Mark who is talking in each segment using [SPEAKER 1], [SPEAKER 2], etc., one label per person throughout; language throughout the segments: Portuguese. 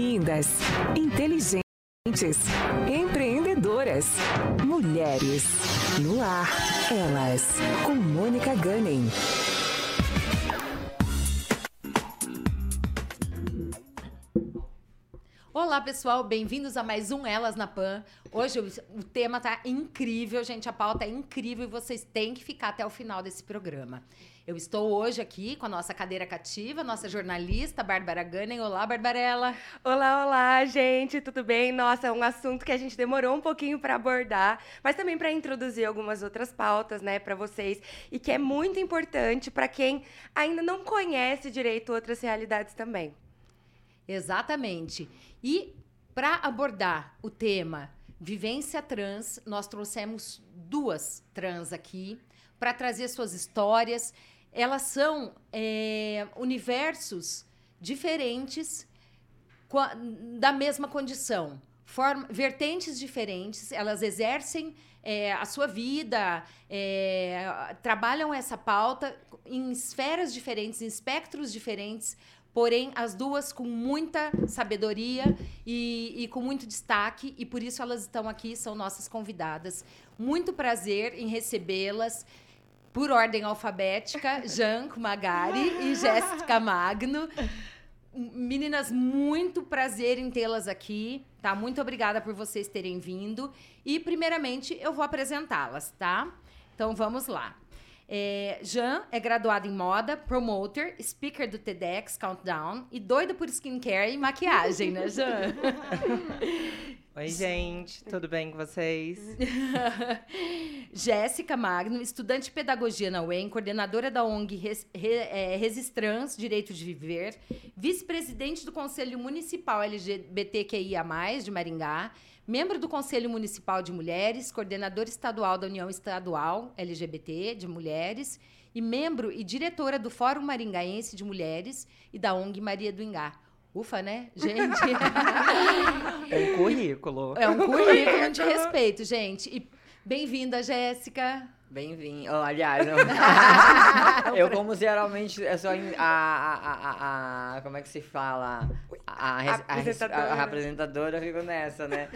[SPEAKER 1] Lindas, inteligentes, empreendedoras, mulheres. No ar, elas, com Mônica Gunning.
[SPEAKER 2] Olá, pessoal, bem-vindos a mais um Elas na Pan. Hoje o, tema tá incrível, gente, a pauta é incrível e vocês têm que ficar até o final desse programa. Eu estou hoje aqui com a nossa cadeira cativa, nossa jornalista, Bárbara Gunning. Olá, Barbarella.
[SPEAKER 3] Olá, olá, gente, tudo bem? Nossa, é um assunto que a gente demorou um pouquinho para abordar, mas também para introduzir algumas outras pautas, né, para vocês, e que é muito importante para quem ainda não conhece direito outras realidades também.
[SPEAKER 2] Exatamente. E para abordar o tema vivência trans, nós trouxemos duas trans aqui para trazer suas histórias. Elas são é, universos diferentes da mesma condição, vertentes diferentes. Elas exercem é, a sua vida, é, trabalham essa pauta em esferas diferentes, em espectros diferentes, Porém, as duas com muita sabedoria e, e, com muito destaque, e por isso elas estão aqui, são nossas convidadas. Muito prazer em recebê-las. Por ordem alfabética, Janco Magari e Jéssica Magno. Meninas, muito prazer em tê-las aqui, tá? Muito obrigada por vocês terem vindo. E, primeiramente, eu vou apresentá-las, tá? Então, vamos lá. É, Jean é graduado em moda, promoter, speaker do TEDx Countdown e doido por skincare e maquiagem, né, Jean?
[SPEAKER 4] Oi, gente, tudo bem com vocês?
[SPEAKER 2] Jéssica Magno, estudante de pedagogia na UEM, coordenadora da ONG Res, Re, é, Resistrans Direito de Viver, vice-presidente do Conselho Municipal LGBTQIA, de Maringá, membro do Conselho Municipal de Mulheres, coordenadora estadual da União Estadual LGBT de Mulheres e membro e diretora do Fórum Maringaense de Mulheres e da ONG Maria do Ingá. Ufa, né, gente?
[SPEAKER 4] é um currículo.
[SPEAKER 2] É um currículo de respeito, gente. E bem-vinda, Jéssica.
[SPEAKER 4] Bem-vindo. Oh, aliás, eu, eu, como geralmente eu sou a, a, a, a, Como é que se fala? A, a, a, apresentadora, eu fico nessa, né?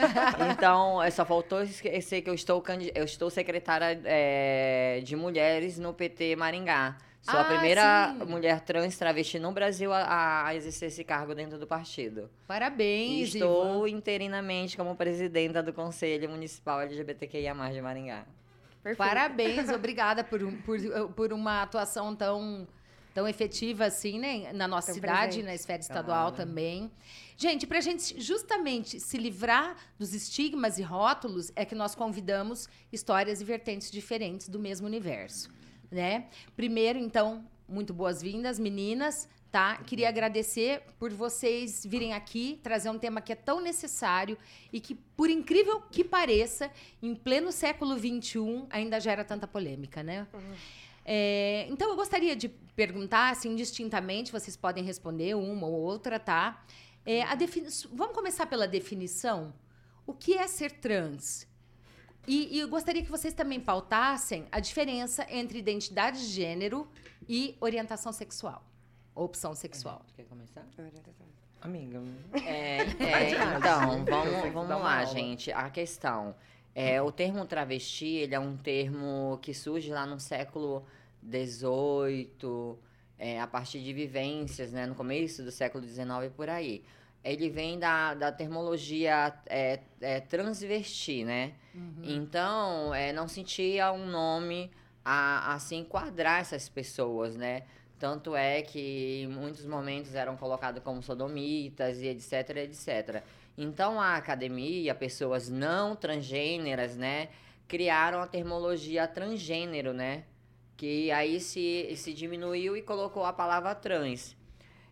[SPEAKER 4] Então, só faltou esquecer que eu estou, eu estou secretária é, de mulheres no PT Maringá. Sou ah, a primeira sim. mulher trans travesti no Brasil a, a, exercer esse cargo dentro do partido.
[SPEAKER 2] Parabéns,
[SPEAKER 4] e Estou Ivan. interinamente como presidenta do Conselho Municipal LGBTQIA+, de Maringá.
[SPEAKER 2] Perfeito. Parabéns, obrigada por, por, por uma atuação tão, tão efetiva assim, né? Na nossa tão cidade, presente. na esfera estadual claro. também. Gente, para a gente justamente se livrar dos estigmas e rótulos, é que nós convidamos histórias e vertentes diferentes do mesmo universo, né? Primeiro, então, muito boas-vindas, meninas tá? Queria agradecer por vocês virem aqui trazer um tema que é tão necessário e que, por incrível que pareça, em pleno século XXI ainda gera tanta polêmica, né? Uhum. É, então, eu gostaria de perguntar, assim, distintamente, vocês podem responder uma ou outra, tá? É, defini... Vamos começar pela definição. O que é ser trans? E, e, eu gostaria que vocês também pautassem a diferença entre identidade de gênero e orientação sexual opção sexual.
[SPEAKER 4] Quer começar? Amiga. É, é então, vamos, vamos lá, gente. A questão. É, o termo travesti, ele é um termo que surge lá no século XVIII, é, a partir de vivências, né, no começo do século XIX por aí. Ele vem da, da termologia é, é, transvesti, né? Uhum. Então, é, não sentia um nome a, a se enquadrar essas pessoas, né? Tanto é que em muitos momentos eram colocados como sodomitas e etc, etc. Então a academia, pessoas não transgêneras, né, criaram a termologia transgênero, né? Que aí se, se diminuiu e colocou a palavra trans.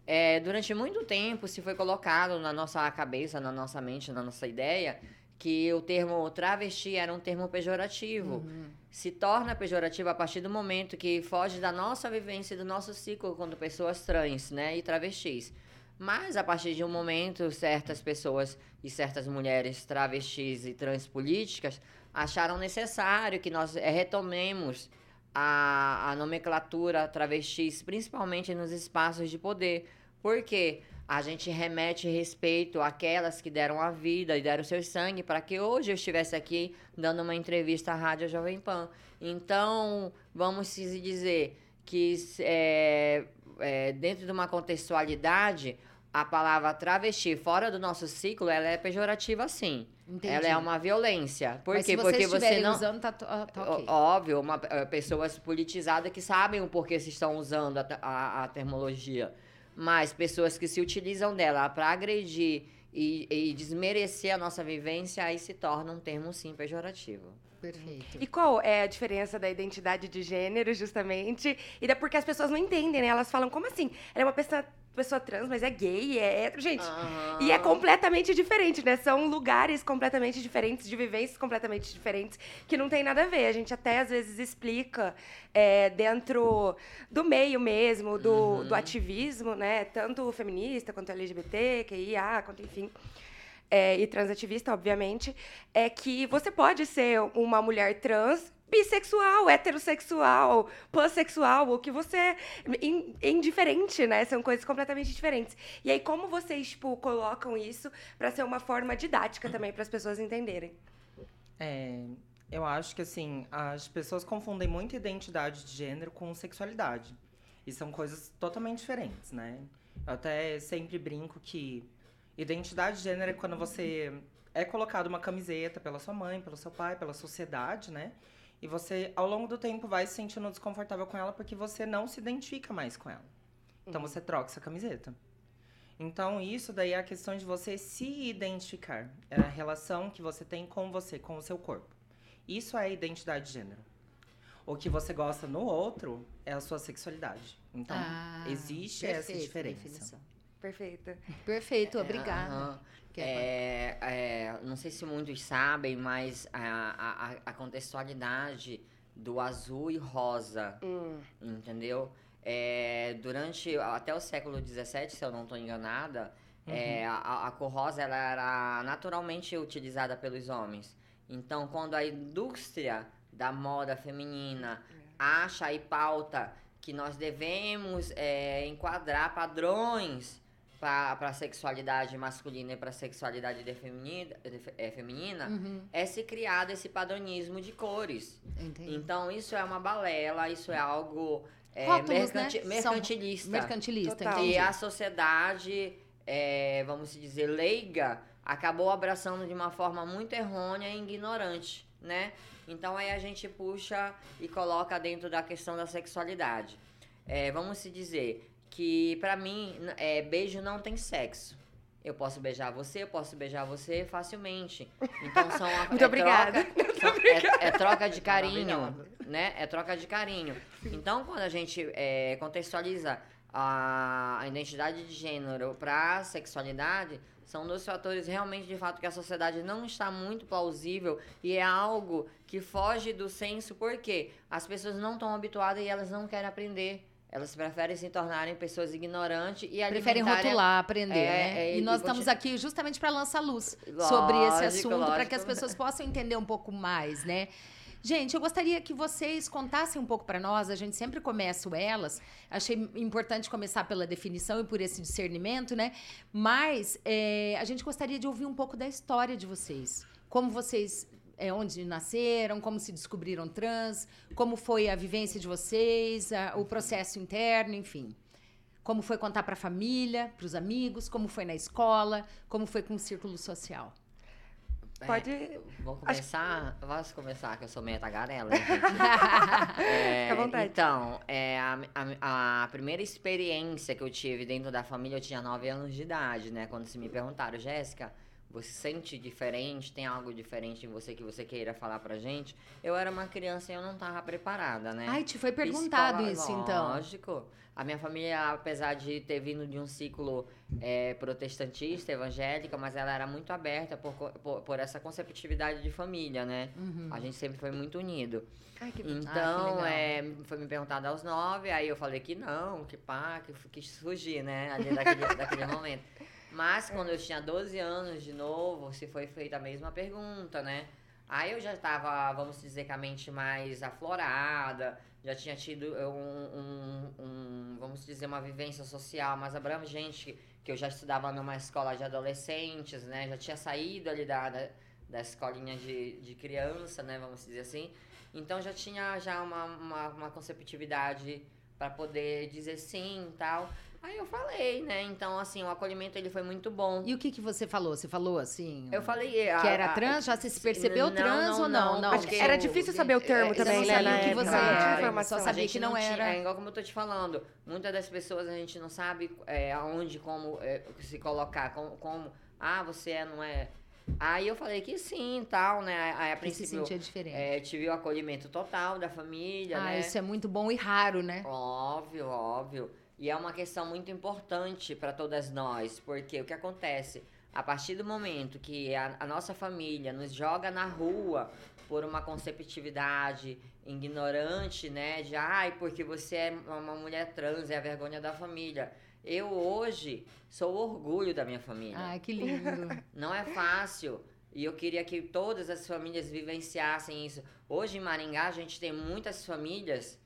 [SPEAKER 4] É, durante muito tempo se foi colocado na nossa cabeça, na nossa mente, na nossa ideia, que o termo travesti era um termo pejorativo. Uhum. Se torna pejorativo a partir do momento que foge da nossa vivência, do nosso ciclo quando pessoas trans, né, e travestis. Mas a partir de um momento, certas pessoas e certas mulheres travestis e transpolíticas acharam necessário que nós retomemos a, a nomenclatura travestis, principalmente nos espaços de poder. Porque a gente remete respeito àquelas que deram a vida e deram seu sangue para que hoje eu estivesse aqui dando uma entrevista à Rádio Jovem Pan. Então, vamos dizer que é, é, dentro de uma contextualidade, a palavra travesti fora do nosso ciclo, ela é pejorativa sim. Entendi. Ela é uma violência. Por
[SPEAKER 2] Mas
[SPEAKER 4] quê?
[SPEAKER 2] Se
[SPEAKER 4] Porque você não
[SPEAKER 2] usando, tá, tá okay.
[SPEAKER 4] Óbvio, uma, eh, pessoas politizadas que sabem o porquê se estão usando a, a, a termologia. Mas pessoas que se utilizam dela para agredir e, e desmerecer a nossa vivência, aí se torna um termo sim pejorativo.
[SPEAKER 3] Perfeito. E qual é a diferença da identidade de gênero, justamente? E da porque as pessoas não entendem, né? Elas falam, como assim? Ela é uma pessoa, pessoa trans, mas é gay, é hétero, gente. Uhum. E é completamente diferente, né? São lugares completamente diferentes, de vivências completamente diferentes, que não tem nada a ver. A gente até às vezes explica é, dentro do meio mesmo, do, uhum. do ativismo, né? Tanto feminista quanto LGBT, QIA, quanto enfim é, e transativista, obviamente, é que você pode ser uma mulher trans bissexual, heterossexual, pansexual, o que você indiferente, né? São coisas completamente diferentes. E aí como vocês tipo colocam isso para ser uma forma didática também para as pessoas entenderem?
[SPEAKER 5] É, eu acho que assim, as pessoas confundem muito identidade de gênero com sexualidade. E são coisas totalmente diferentes, né? Eu até sempre brinco que Identidade de gênero é quando você é colocado uma camiseta pela sua mãe, pelo seu pai, pela sociedade, né? E você, ao longo do tempo, vai se sentindo desconfortável com ela porque você não se identifica mais com ela. Então uhum. você troca essa camiseta. Então, isso daí é a questão de você se identificar. É a relação que você tem com você, com o seu corpo. Isso é identidade de gênero. O que você gosta no outro é a sua sexualidade. Então, ah, existe essa diferença. Definição.
[SPEAKER 3] Perfeita.
[SPEAKER 2] Perfeito, obrigada.
[SPEAKER 4] É, é, não sei se muitos sabem, mas a, a, a contextualidade do azul e rosa, hum. entendeu? É, durante até o século XVII, se eu não estou enganada, uhum. é, a, a, cor rosa ela era naturalmente utilizada pelos homens. Então, quando a indústria da moda feminina é. acha e pauta que nós devemos é, enquadrar padrões para a sexualidade masculina e para a sexualidade de feminina, de, é, feminina uhum. é se criado esse padronismo de cores. Entendi. Então, isso é uma balela, isso é algo é, Rótulos, mercanti né? mercantilista.
[SPEAKER 2] São mercantilista.
[SPEAKER 4] E a sociedade, é, vamos dizer, leiga, acabou abraçando de uma forma muito errônea e ignorante, né? Então, aí a gente puxa e coloca dentro da questão da sexualidade. É, vamos se dizer, que para mim é, beijo não tem sexo. Eu posso beijar você, eu posso beijar você facilmente. Então são a,
[SPEAKER 3] Muito é obrigada.
[SPEAKER 4] Troca, são, é, é, troca de carinho, né? É troca de carinho. Então quando a gente é, contextualiza a, a identidade de gênero para sexualidade, são dois fatores realmente de fato que a sociedade não está muito plausível e é algo que foge do senso porque as pessoas não estão habituadas e elas não querem aprender. Elas preferem se tornarem pessoas ignorantes e
[SPEAKER 2] Preferem rotular, aprender, é, né? É, e nós estamos aqui justamente para lançar luz lógico, sobre esse assunto, para que as pessoas possam entender um pouco mais, né? Gente, eu gostaria que vocês contassem um pouco para nós. A gente sempre começa elas. Achei importante começar pela definição e por esse discernimento, né? Mas é, a gente gostaria de ouvir um pouco da história de vocês. Como vocês é, onde nasceram, como se descobriram trans, como foi a vivência de vocês, a, o processo interno, enfim. Como foi contar para a família, para os amigos, como foi na escola, como foi com o círculo social.
[SPEAKER 4] É, Pode. É, vou começar. Acho... Posso começar, que eu sou meio tagarela.
[SPEAKER 3] é, Fica à vontade.
[SPEAKER 4] Então, é, a, a, a, primeira experiência que eu tive dentro da família, eu tinha 9 anos de idade, né? Quando se me perguntaram, Jéssica, você sente diferente, tem algo diferente em você que você queira falar pra gente. Eu era uma criança e eu não tava preparada, né?
[SPEAKER 2] Ai, te foi perguntado Escola, isso, então.
[SPEAKER 4] Lógico. A minha família, apesar de ter vindo de um ciclo é, protestantista, evangélica, mas ela era muito aberta por, por, por essa conceptividade de família, né? Uhum. A gente sempre foi muito unido. Ai, que... Então, ah, que é, foi me perguntado aos nove, aí eu falei que não, que pá, que quis fugir, né? Ali daquele, daquele momento. Mas quando eu tinha 12 anos de novo, se foi feita a mesma pergunta, né? Aí eu já tava, vamos dizer, com a mente mais aflorada, já tinha tido um, um, um vamos dizer, uma vivência social mais abrangente, que eu já estudava numa escola de adolescentes, né? Já tinha saído ali da, da escolinha de, de criança, né? Vamos dizer assim. Então já tinha já uma, uma, uma conceptividade para poder dizer sim e tal. Aí eu falei, né? Então, assim, o acolhimento ele foi muito bom.
[SPEAKER 2] E o que que você falou? Você falou assim?
[SPEAKER 4] Eu falei...
[SPEAKER 2] Que era trans? Já se percebeu
[SPEAKER 4] não,
[SPEAKER 2] trans
[SPEAKER 4] não,
[SPEAKER 2] ou não?
[SPEAKER 4] não,
[SPEAKER 2] não
[SPEAKER 3] Acho que era difícil saber o termo
[SPEAKER 4] É,
[SPEAKER 3] também,
[SPEAKER 2] você
[SPEAKER 3] né?
[SPEAKER 2] não que você
[SPEAKER 3] Não tinha
[SPEAKER 2] era,
[SPEAKER 3] informação.
[SPEAKER 2] só sabia
[SPEAKER 4] A
[SPEAKER 2] que não
[SPEAKER 4] tinha-
[SPEAKER 2] era.
[SPEAKER 4] É igual como eu tô te falando. Muitas das pessoas a gente não sabe é, aonde, como é, se colocar. Como, como, ah, você é, não é. Aí eu falei que sim tal, né? Aí a
[SPEAKER 2] Que se
[SPEAKER 4] princípio
[SPEAKER 2] sentia diferente.
[SPEAKER 4] é, tive o acolhimento total da família,
[SPEAKER 2] ah,
[SPEAKER 4] né?
[SPEAKER 2] isso é muito bom e raro, né?
[SPEAKER 4] Óbvio, óbvio. E é uma questão muito importante para todas nós, porque o que acontece? A partir do momento que a, a nossa família nos joga na rua por uma conceptividade ignorante, né? De ai, porque você é uma mulher trans, é a vergonha da família. Eu hoje sou o orgulho da minha família.
[SPEAKER 2] Ai, que lindo.
[SPEAKER 4] Não é fácil. E eu queria que todas as famílias vivenciassem isso. Hoje em Maringá, a gente tem muitas famílias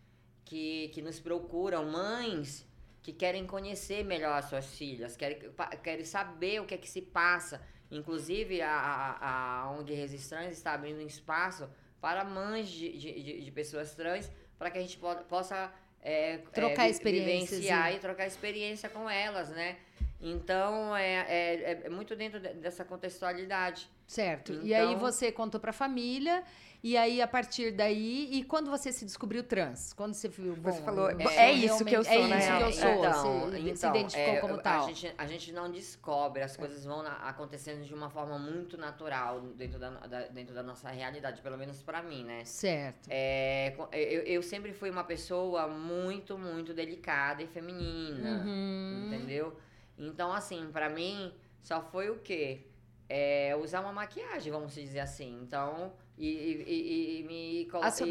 [SPEAKER 4] que, que nos procuram, mães que querem conhecer melhor as suas filhas, querem, querem saber o que é que se passa. Inclusive, a, a, a ONG Resistência está abrindo um espaço para mães de, de, de- pessoas trans, para que a gente po- possa é,
[SPEAKER 2] Trocar
[SPEAKER 4] é,
[SPEAKER 2] experiências
[SPEAKER 4] vivenciar
[SPEAKER 2] e-
[SPEAKER 4] e trocar experiência com elas, né? Então, é, é, é muito dentro de- dessa contextualidade.
[SPEAKER 2] Certo. E aí
[SPEAKER 4] Então-
[SPEAKER 2] você contou pra família, e aí a partir daí. E quando você se descobriu trans? Quando você viu. Bom,
[SPEAKER 3] Você falou,
[SPEAKER 2] eu
[SPEAKER 3] "É
[SPEAKER 2] sou
[SPEAKER 3] isso que eu sou,
[SPEAKER 2] É isso que
[SPEAKER 3] real."
[SPEAKER 2] eu sou.
[SPEAKER 4] Então,
[SPEAKER 2] você se
[SPEAKER 4] então,
[SPEAKER 2] identificou
[SPEAKER 4] é,
[SPEAKER 2] como
[SPEAKER 4] a
[SPEAKER 2] tal.
[SPEAKER 4] gente, a gente não descobre, as coisas vão na- acontecendo de uma forma muito natural dentro da, da- dentro da nossa realidade, pelo menos pra mim, né?
[SPEAKER 2] Certo.
[SPEAKER 4] É, co- eu, eu sempre fui uma pessoa muito, muito delicada e feminina,
[SPEAKER 2] Uhum.
[SPEAKER 4] entendeu? Então, assim, pra mim, só foi o quê? É, usar uma maquiagem, vamos dizer assim. Então, e, e- e- e me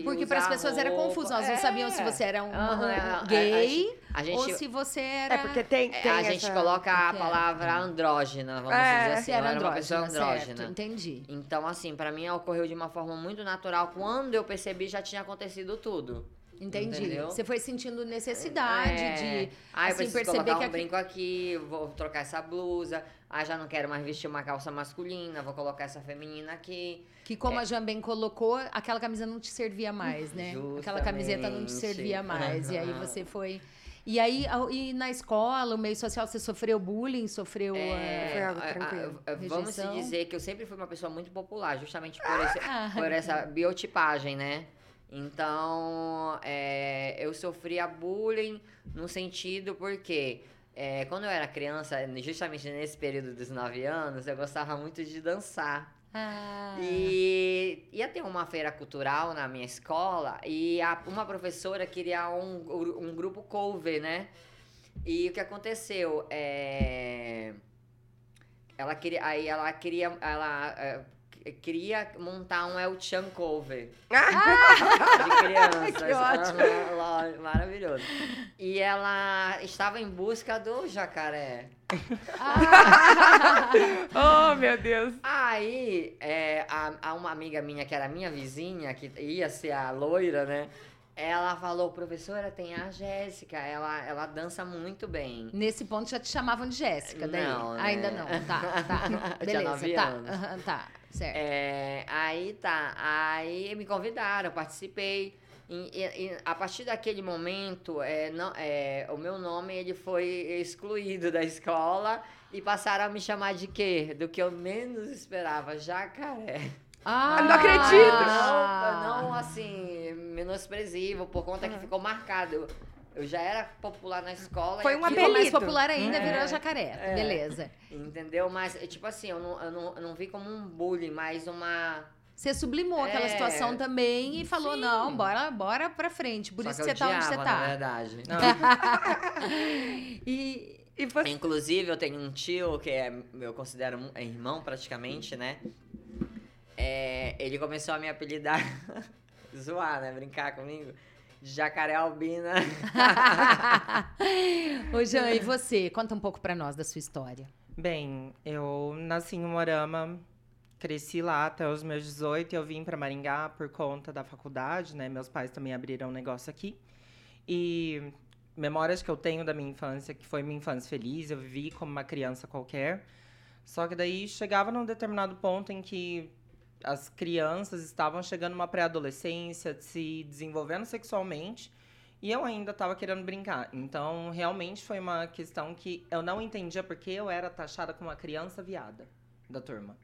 [SPEAKER 2] porque para as pessoas era confuso, elas não sabiam se
[SPEAKER 4] É.
[SPEAKER 2] você era um,
[SPEAKER 4] Aham,
[SPEAKER 2] um
[SPEAKER 4] a- a- a
[SPEAKER 2] gay
[SPEAKER 4] gente,
[SPEAKER 2] ou se você era.
[SPEAKER 3] É, porque tem,
[SPEAKER 4] é,
[SPEAKER 3] tem
[SPEAKER 4] a gente
[SPEAKER 3] essa-
[SPEAKER 4] coloca a
[SPEAKER 2] Porque-
[SPEAKER 4] palavra andrógena, vamos
[SPEAKER 3] É,
[SPEAKER 4] dizer assim.
[SPEAKER 2] era
[SPEAKER 4] era uma pessoa
[SPEAKER 2] andrógena, certo, entendi.
[SPEAKER 4] Então, assim, pra mim ocorreu de uma forma muito natural. Quando eu percebi, já tinha acontecido tudo.
[SPEAKER 2] Entendi.
[SPEAKER 4] Entendeu?
[SPEAKER 2] Você foi sentindo necessidade
[SPEAKER 4] É.
[SPEAKER 2] de
[SPEAKER 4] Ah,
[SPEAKER 2] assim, perceber
[SPEAKER 4] colocar
[SPEAKER 2] que
[SPEAKER 4] um
[SPEAKER 2] aqui-
[SPEAKER 4] brinco aqui, vou trocar essa blusa. Ah, já não quero mais vestir uma calça masculina, vou colocar essa feminina aqui.
[SPEAKER 2] Que como a Jan bem colocou, aquela camisa não te servia mais, né? Aquela camiseta não te
[SPEAKER 4] Justamente.
[SPEAKER 2] servia mais. E aí você foi. E aí, a- e na escola, o meio social, você sofreu bullying, sofreu.
[SPEAKER 4] É,
[SPEAKER 3] Foi algo
[SPEAKER 4] a- a-
[SPEAKER 3] tranquilo.
[SPEAKER 4] a- vamos dizer que eu sempre fui uma pessoa muito popular, justamente por, esse-
[SPEAKER 2] Ah,
[SPEAKER 4] por essa biotipagem, né? Então, é, eu sofria bullying no sentido porque é, quando eu era criança, justamente nesse período dos 9 anos, eu gostava muito de dançar.
[SPEAKER 2] ah,
[SPEAKER 4] E ia ter uma feira cultural na minha escola e a- uma professora queria um, um grupo cover, né? E o que aconteceu? É... Ela queria, aí ela queria, ela é, queria montar um El Chan cover de crianças.
[SPEAKER 2] Que ótimo.
[SPEAKER 4] Lógico, Maravilhoso. E ela estava em busca do jacaré.
[SPEAKER 3] Oh, meu Deus.
[SPEAKER 4] Aí, é, a, a uma amiga minha, que era minha vizinha, que ia ser a loira, né? Ela falou, professora, tem a Jéssica, ela, ela dança muito bem.
[SPEAKER 2] Nesse ponto já te chamavam de Jéssica, daí?
[SPEAKER 4] Não, né?
[SPEAKER 2] Ainda não. Tá, tá.
[SPEAKER 4] Tinha
[SPEAKER 2] Beleza,
[SPEAKER 4] nove
[SPEAKER 2] tá.
[SPEAKER 4] anos.
[SPEAKER 2] aham, tá, certo.
[SPEAKER 4] É, aí tá, aí me convidaram, participei. E, e- e a partir daquele momento, é, não, é, o meu nome ele foi excluído da escola e passaram a me chamar de quê? Do que eu menos esperava, jacaré.
[SPEAKER 2] Ah,
[SPEAKER 3] não acredito!
[SPEAKER 4] Não, não assim, menospresivo, por conta que ficou marcado. Eu, já era popular na escola.
[SPEAKER 3] Foi
[SPEAKER 4] e
[SPEAKER 3] um
[SPEAKER 2] Ficou mais
[SPEAKER 3] apelido.
[SPEAKER 2] popular ainda,
[SPEAKER 4] É,
[SPEAKER 2] virou jacaré.
[SPEAKER 4] é.
[SPEAKER 2] Beleza.
[SPEAKER 4] Entendeu? Mas, é, tipo assim, eu não, eu, não, eu não vi como um bullying, mas uma.
[SPEAKER 2] Você sublimou aquela
[SPEAKER 4] É.
[SPEAKER 2] situação também e falou:
[SPEAKER 4] Sim.
[SPEAKER 2] não, bora, bora pra frente. Por
[SPEAKER 4] Só
[SPEAKER 2] isso
[SPEAKER 4] que
[SPEAKER 2] você tá onde você
[SPEAKER 4] odiava, na
[SPEAKER 2] tá.
[SPEAKER 4] verdade.
[SPEAKER 2] E.
[SPEAKER 3] E você...
[SPEAKER 4] Inclusive, eu tenho um tio que é, eu considero um irmão praticamente, né? É, ele começou a me apelidar, zoar, né? Brincar comigo. Jacaré Albina.
[SPEAKER 2] Ô, Jean, e você? Conta um pouco pra nós da sua história.
[SPEAKER 5] Bem, eu nasci em Morama, cresci lá até os meus 18 e eu vim para Maringá por conta da faculdade, né? Meus pais também abriram um negócio aqui. E memórias que eu tenho da minha infância, que foi minha infância feliz, eu vivi como uma criança qualquer. Só que daí chegava num determinado ponto em que as crianças estavam chegando numa pré-adolescência, se desenvolvendo sexualmente, e eu ainda estava querendo brincar. Então, realmente foi uma questão que eu não entendia porque eu era taxada como uma criança viada da turma.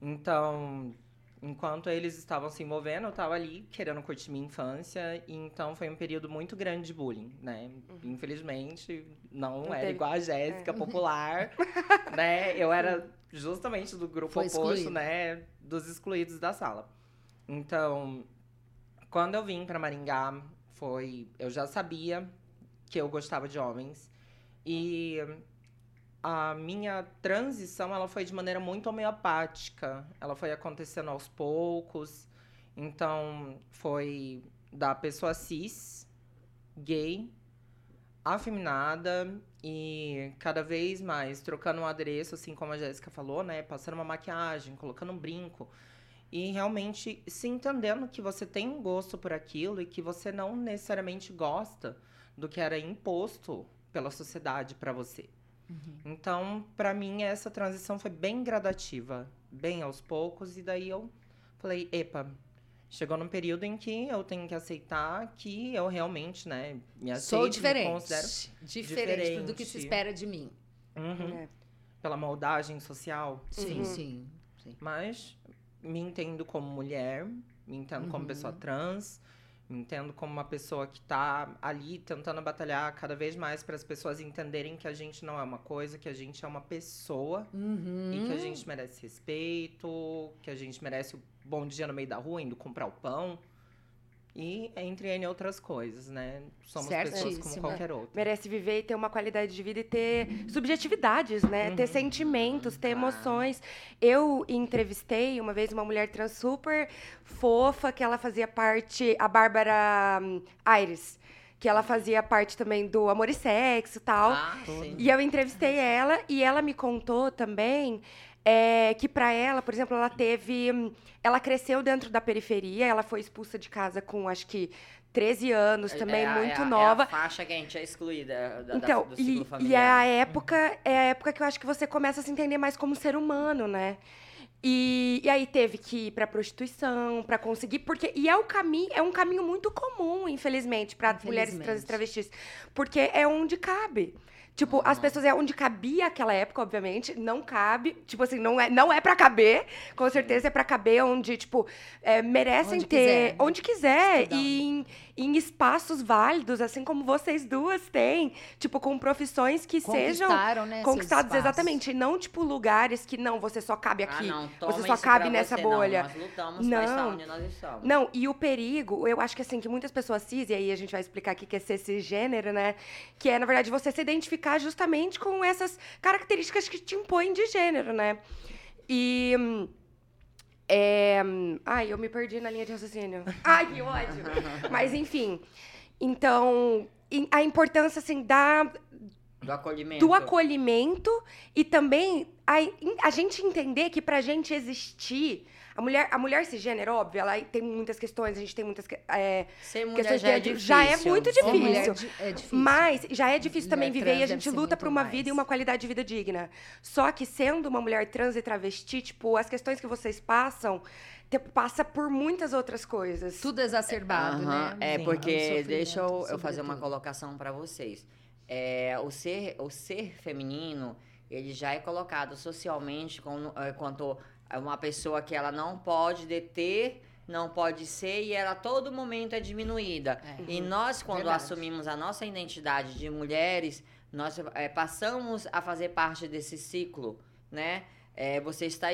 [SPEAKER 5] Então, enquanto eles estavam se envolvendo, eu estava ali querendo curtir minha infância. E então foi um período muito grande de bullying, né? Uhum. Infelizmente, não, não era teve... igual a Jéssica, é. popular, né? Eu era justamente do grupo foi oposto, excluído. né? Dos excluídos da sala. Então, quando eu vim para Maringá, foi. Eu já sabia que eu gostava de homens. E a minha transição ela foi de maneira muito homeopática. Ela foi acontecendo aos poucos. Então, foi da pessoa cis, gay, afeminada e cada vez mais trocando um adereço, assim como a Jéssica falou, né? Passando uma maquiagem, colocando um brinco. E realmente se entendendo que você tem um gosto por aquilo e que você não necessariamente gosta do que era imposto pela sociedade para você. Uhum. Então, para mim, essa transição foi bem gradativa, bem aos poucos, e daí eu falei, epa, chegou num período em que eu tenho que aceitar que eu realmente, né, me aceito,
[SPEAKER 2] Sou diferente.
[SPEAKER 5] me considero
[SPEAKER 2] diferente, diferente do que se espera de mim.
[SPEAKER 5] Uhum. É. Pela moldagem social.
[SPEAKER 2] Sim, uhum. sim, sim.
[SPEAKER 5] Mas me entendo como mulher, me entendo como pessoa uhum. trans, me entendo como uma pessoa que está ali tentando batalhar cada vez mais para as pessoas entenderem que a gente não é uma coisa, que a gente é uma pessoa
[SPEAKER 2] uhum.
[SPEAKER 5] e que a gente merece respeito, que a gente merece o bom dia no meio da rua, indo comprar o pão. E entre N outras coisas, né? Somos pessoas como qualquer outra.
[SPEAKER 3] Merece viver e ter uma qualidade de vida e ter subjetividades, né? Uhum. Ter sentimentos, ter emoções. Eu entrevistei uma vez uma mulher trans super fofa, que ela fazia parte, a Bárbara hum, Aires que ela fazia parte também do Amor e Sexo e tal.
[SPEAKER 4] Ah, sim.
[SPEAKER 3] E eu entrevistei ela e ela me contou também é, que para ela, por exemplo, ela teve. Ela cresceu dentro da periferia, ela foi expulsa de casa com acho que 13 anos é, também,
[SPEAKER 4] é,
[SPEAKER 3] muito
[SPEAKER 4] é,
[SPEAKER 3] nova. É
[SPEAKER 4] a faixa que a gente é excluída da,
[SPEAKER 3] então,
[SPEAKER 4] da, do ciclo
[SPEAKER 3] e,
[SPEAKER 4] familiar.
[SPEAKER 3] E é a época, é a época que eu acho que você começa a se entender mais como ser humano, né? E, e aí teve que ir para prostituição para conseguir porque e é o caminho é um caminho muito comum infelizmente para mulheres trans e travestis porque é onde cabe Tipo, as pessoas é onde cabia aquela época, obviamente, não cabe. Tipo assim, não é, não é para caber. Com certeza é para caber onde, tipo, é, merecem
[SPEAKER 2] onde
[SPEAKER 3] ter.
[SPEAKER 2] Quiser,
[SPEAKER 3] onde quiser. E em, em, espaços válidos, assim como vocês duas têm. Tipo, com profissões que sejam.
[SPEAKER 2] Né,
[SPEAKER 3] conquistados, exatamente. Não, tipo, lugares que não, você só cabe
[SPEAKER 4] ah,
[SPEAKER 3] aqui.
[SPEAKER 4] Ah, não,
[SPEAKER 3] você só cabe nessa
[SPEAKER 4] você,
[SPEAKER 3] bolha.
[SPEAKER 4] Não, nós lutamos não. onde nós estamos.
[SPEAKER 3] Não, e o perigo, eu acho que assim, que muitas pessoas cis, e aí a gente vai explicar aqui que é ser cisgênero, né? Que é, na verdade, você se identificar justamente com essas características que te impõem de gênero, né? E. É... Ai, eu me perdi na linha de raciocínio. Ai, que ódio! Mas, enfim. Então, a importância, assim, da.
[SPEAKER 4] Do acolhimento.
[SPEAKER 3] Do acolhimento e também a, a gente entender que pra gente existir a mulher, a mulher cisgênero, óbvio, ela tem muitas questões, a gente tem muitas é,
[SPEAKER 4] Ser mulher já é, difícil.
[SPEAKER 3] já é muito difícil.
[SPEAKER 2] É difícil.
[SPEAKER 3] Mas já é difícil mulher também viver e a gente luta por uma mais. vida e uma qualidade de vida digna. Só que sendo uma mulher trans e travesti, tipo, as questões que vocês passam passa por muitas outras coisas.
[SPEAKER 2] Tudo exacerbado, né?
[SPEAKER 4] É, Sim, porque deixa eu, eu fazer uma colocação para vocês. É, o, ser, o ser feminino, ele já é colocado socialmente como, é, quanto uma pessoa que ela não pode deter, não pode ser e ela a todo momento é diminuída. É. E nós, quando Verdade. assumimos a nossa identidade de mulheres, nós é, passamos a fazer parte desse ciclo, né? É, você está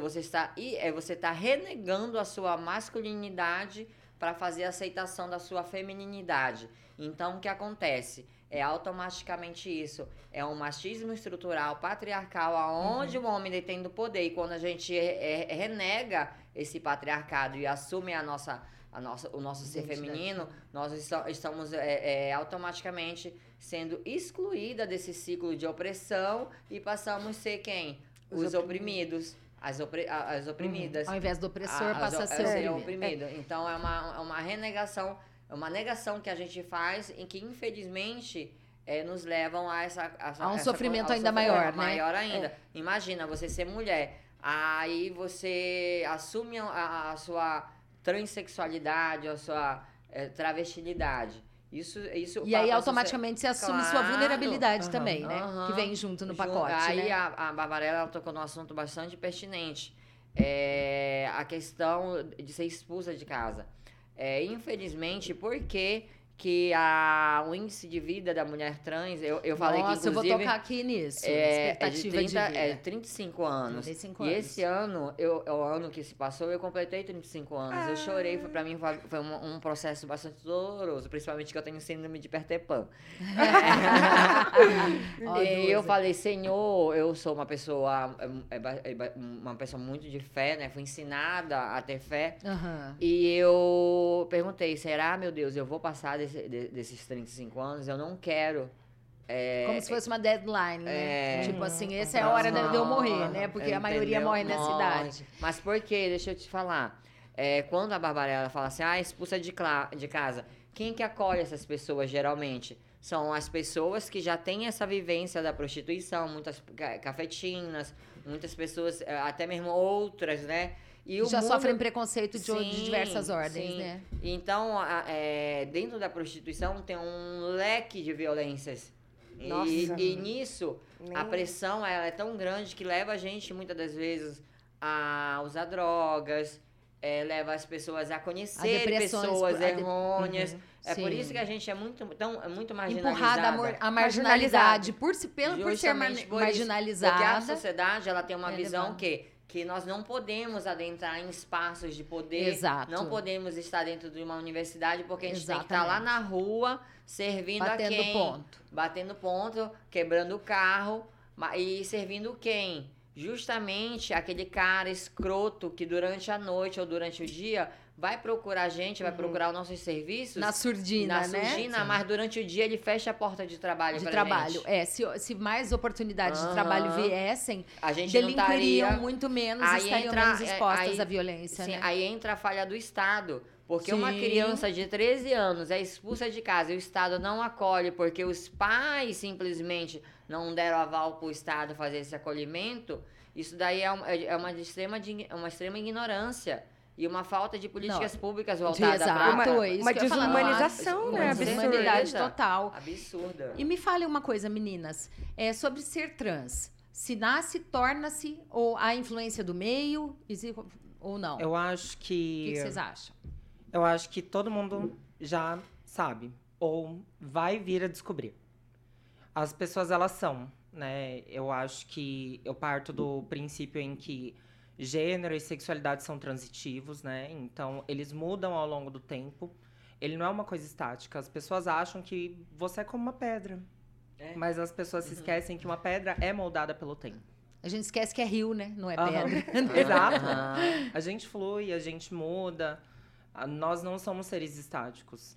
[SPEAKER 4] você está é, você está renegando a sua masculinidade para fazer a aceitação da sua femininidade. Então, o que acontece? É automaticamente isso. É um machismo estrutural, patriarcal, aonde uhum. o homem detém o poder. E quando a gente é, é, renega esse patriarcado e assume a nossa, a nossa, o nosso ser feminino, nós estamos é, é, automaticamente sendo excluída desse ciclo de opressão e passamos a ser quem? Os, Os oprimidos. oprimidos. as, opri as oprimidas.
[SPEAKER 2] Ao invés do opressor,
[SPEAKER 4] a-
[SPEAKER 2] passa a
[SPEAKER 4] as-
[SPEAKER 2] ser
[SPEAKER 4] é,
[SPEAKER 2] oprimido.
[SPEAKER 4] oprimido. Então é uma, é uma renegação, é uma negação que a gente faz em que, infelizmente, é, nos levam a essa.
[SPEAKER 2] A um
[SPEAKER 4] essa-
[SPEAKER 2] sofrimento ainda
[SPEAKER 4] sofrimento
[SPEAKER 2] maior, né?
[SPEAKER 4] Maior ainda. Imagina você ser mulher, aí você assume a, a sua transexualidade, a sua é, travestilidade. Isso, isso
[SPEAKER 2] E aí,
[SPEAKER 4] a
[SPEAKER 2] automaticamente, você assume sua
[SPEAKER 4] Claro.
[SPEAKER 2] vulnerabilidade
[SPEAKER 5] Aham.
[SPEAKER 2] também, né?
[SPEAKER 4] Aham.
[SPEAKER 2] Que vem junto no pacote,
[SPEAKER 4] Aí
[SPEAKER 2] né?
[SPEAKER 4] a, a Barbarella tocou num assunto bastante pertinente. É, a questão de ser expulsa de casa. É, infelizmente, por que a, o índice de vida da mulher trans, eu, eu falei
[SPEAKER 2] Nossa,
[SPEAKER 4] que
[SPEAKER 2] eu vou
[SPEAKER 4] inclusive...
[SPEAKER 2] tocar aqui nisso.
[SPEAKER 4] é, é de
[SPEAKER 2] expectativa
[SPEAKER 4] 30,
[SPEAKER 2] de
[SPEAKER 4] é
[SPEAKER 2] vida.
[SPEAKER 4] 35 anos.
[SPEAKER 2] 35
[SPEAKER 4] e
[SPEAKER 2] anos.
[SPEAKER 4] esse ano, eu, o ano que se passou, eu completei 35 anos. Eu chorei, foi, pra mim foi, um, um processo bastante doloroso, principalmente que eu tenho síndrome de Pan.
[SPEAKER 2] Ó,
[SPEAKER 4] e eu falei, Senhor, eu sou uma pessoa, é, é é uma pessoa muito de fé, né? Fui ensinada a ter fé.
[SPEAKER 2] Aham.
[SPEAKER 4] E eu perguntei, será, meu Deus, eu vou passar desse- de- desses 35 anos? Eu não quero. É,
[SPEAKER 2] Como se fosse uma deadline, né?
[SPEAKER 4] É.
[SPEAKER 2] Tipo assim, essa é a hora de eu morrer, né? Porque a maioria morre nessa
[SPEAKER 4] Morre.
[SPEAKER 2] idade.
[SPEAKER 4] Mas por quê? Deixa eu te falar. É, quando a Barbarella fala assim, ah, expulsa de, de casa, quem que acolhe essas pessoas geralmente? São as pessoas que já têm essa vivência da prostituição, muitas ca- cafetinas, muitas pessoas, eh, até mesmo outras, né? E
[SPEAKER 2] Já
[SPEAKER 4] mundo-
[SPEAKER 2] sofrem preconceito de, de
[SPEAKER 4] Sim,
[SPEAKER 2] diversas ordens,
[SPEAKER 4] sim.
[SPEAKER 2] né?
[SPEAKER 4] Então, a- é, dentro da prostituição tem um leque de violências. E-
[SPEAKER 3] Nossa.
[SPEAKER 4] E, nisso, a
[SPEAKER 3] Nem-
[SPEAKER 4] pressão ela é tão grande que leva a gente, muitas das vezes, a usar drogas, é, leva as pessoas a conhecer pessoas
[SPEAKER 2] a de- Uhum.
[SPEAKER 4] errôneas. É por
[SPEAKER 2] Sim.
[SPEAKER 4] isso que a gente é muito, tão, é muito
[SPEAKER 2] Empurrada
[SPEAKER 4] marginalizada.
[SPEAKER 2] mor- à marginalidade. Por, se- pelo, por ser mar-
[SPEAKER 4] por isso.
[SPEAKER 2] marginalizada.
[SPEAKER 4] Porque a sociedade ela tem uma
[SPEAKER 2] É
[SPEAKER 4] visão que que nós não podemos adentrar em espaços de poder.
[SPEAKER 2] Exato.
[SPEAKER 4] Não podemos estar dentro de uma universidade porque a gente tem que estar lá
[SPEAKER 2] Exatamente.
[SPEAKER 4] na rua servindo
[SPEAKER 2] Batendo
[SPEAKER 4] a quem?
[SPEAKER 2] ponto.
[SPEAKER 4] Batendo ponto, quebrando o carro e servindo quem? Justamente aquele cara escroto que durante a noite ou durante o dia vai procurar a gente, vai procurar os nossos serviços.
[SPEAKER 2] Na surdina,
[SPEAKER 4] na
[SPEAKER 2] né?
[SPEAKER 4] surdina, mas durante o dia ele fecha a porta de trabalho
[SPEAKER 2] De trabalho.
[SPEAKER 4] gente.
[SPEAKER 2] É, se, se mais oportunidades de
[SPEAKER 4] Aham.
[SPEAKER 2] trabalho viessem,
[SPEAKER 4] A gente
[SPEAKER 2] delinquiriam
[SPEAKER 4] estaria...
[SPEAKER 2] muito menos,
[SPEAKER 4] Aí
[SPEAKER 2] estariam
[SPEAKER 4] entra-
[SPEAKER 2] menos
[SPEAKER 4] é,
[SPEAKER 2] expostas
[SPEAKER 4] aí-
[SPEAKER 2] à violência,
[SPEAKER 4] Sim,
[SPEAKER 2] né?
[SPEAKER 4] aí entra a falha do Estado. Porque uma
[SPEAKER 2] Sim.
[SPEAKER 4] criança de 13 anos é expulsa de casa e o Estado não acolhe porque os pais simplesmente não deram aval para o Estado fazer esse acolhimento, isso daí é uma, é uma, de extrema, de- é uma extrema ignorância e uma falta de políticas públicas voltadas para...
[SPEAKER 3] Uma-
[SPEAKER 2] é isso
[SPEAKER 3] uma
[SPEAKER 2] não
[SPEAKER 3] desumanização,
[SPEAKER 4] né?
[SPEAKER 2] Uma
[SPEAKER 4] Absurda.
[SPEAKER 2] desumanidade total.
[SPEAKER 4] Absurda.
[SPEAKER 2] E me fale uma coisa, meninas, é sobre ser trans. Se nasce, torna-se, ou a influência do meio, ou não?
[SPEAKER 5] Eu acho
[SPEAKER 2] O
[SPEAKER 5] que.
[SPEAKER 2] que que vocês acham?
[SPEAKER 5] Eu acho que todo mundo já sabe ou vai vir a descobrir. As pessoas elas são, né? Eu acho que eu parto do princípio em que gênero e sexualidade são transitivos, né? Então eles mudam ao longo do tempo. Ele não é uma coisa estática. As pessoas acham que você é como uma pedra.
[SPEAKER 4] É.
[SPEAKER 5] Mas as pessoas se esquecem que uma pedra é moldada pelo tempo.
[SPEAKER 2] A gente esquece que é rio, né? Não é pedra.
[SPEAKER 5] Exato.
[SPEAKER 4] Aham.
[SPEAKER 5] A gente flui, a gente muda. Ah, Nós não somos seres estáticos.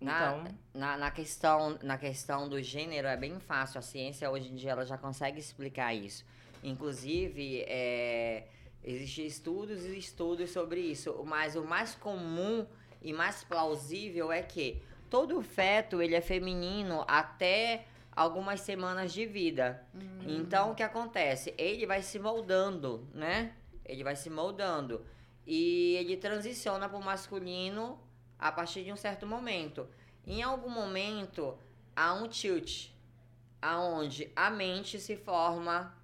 [SPEAKER 4] Na,
[SPEAKER 5] Então,
[SPEAKER 4] na, na questão, na questão do gênero é bem fácil. A ciência hoje em dia ela já consegue explicar isso. Inclusive, é, existem estudos e estudos sobre isso. Mas o mais comum e mais plausível é que todo feto ele é feminino até algumas semanas de vida. Então, o que acontece? Ele vai se moldando, né? Ele vai se moldando. E ele transiciona para o masculino a partir de um certo momento. Em algum momento, há um tilt, aonde a mente se forma,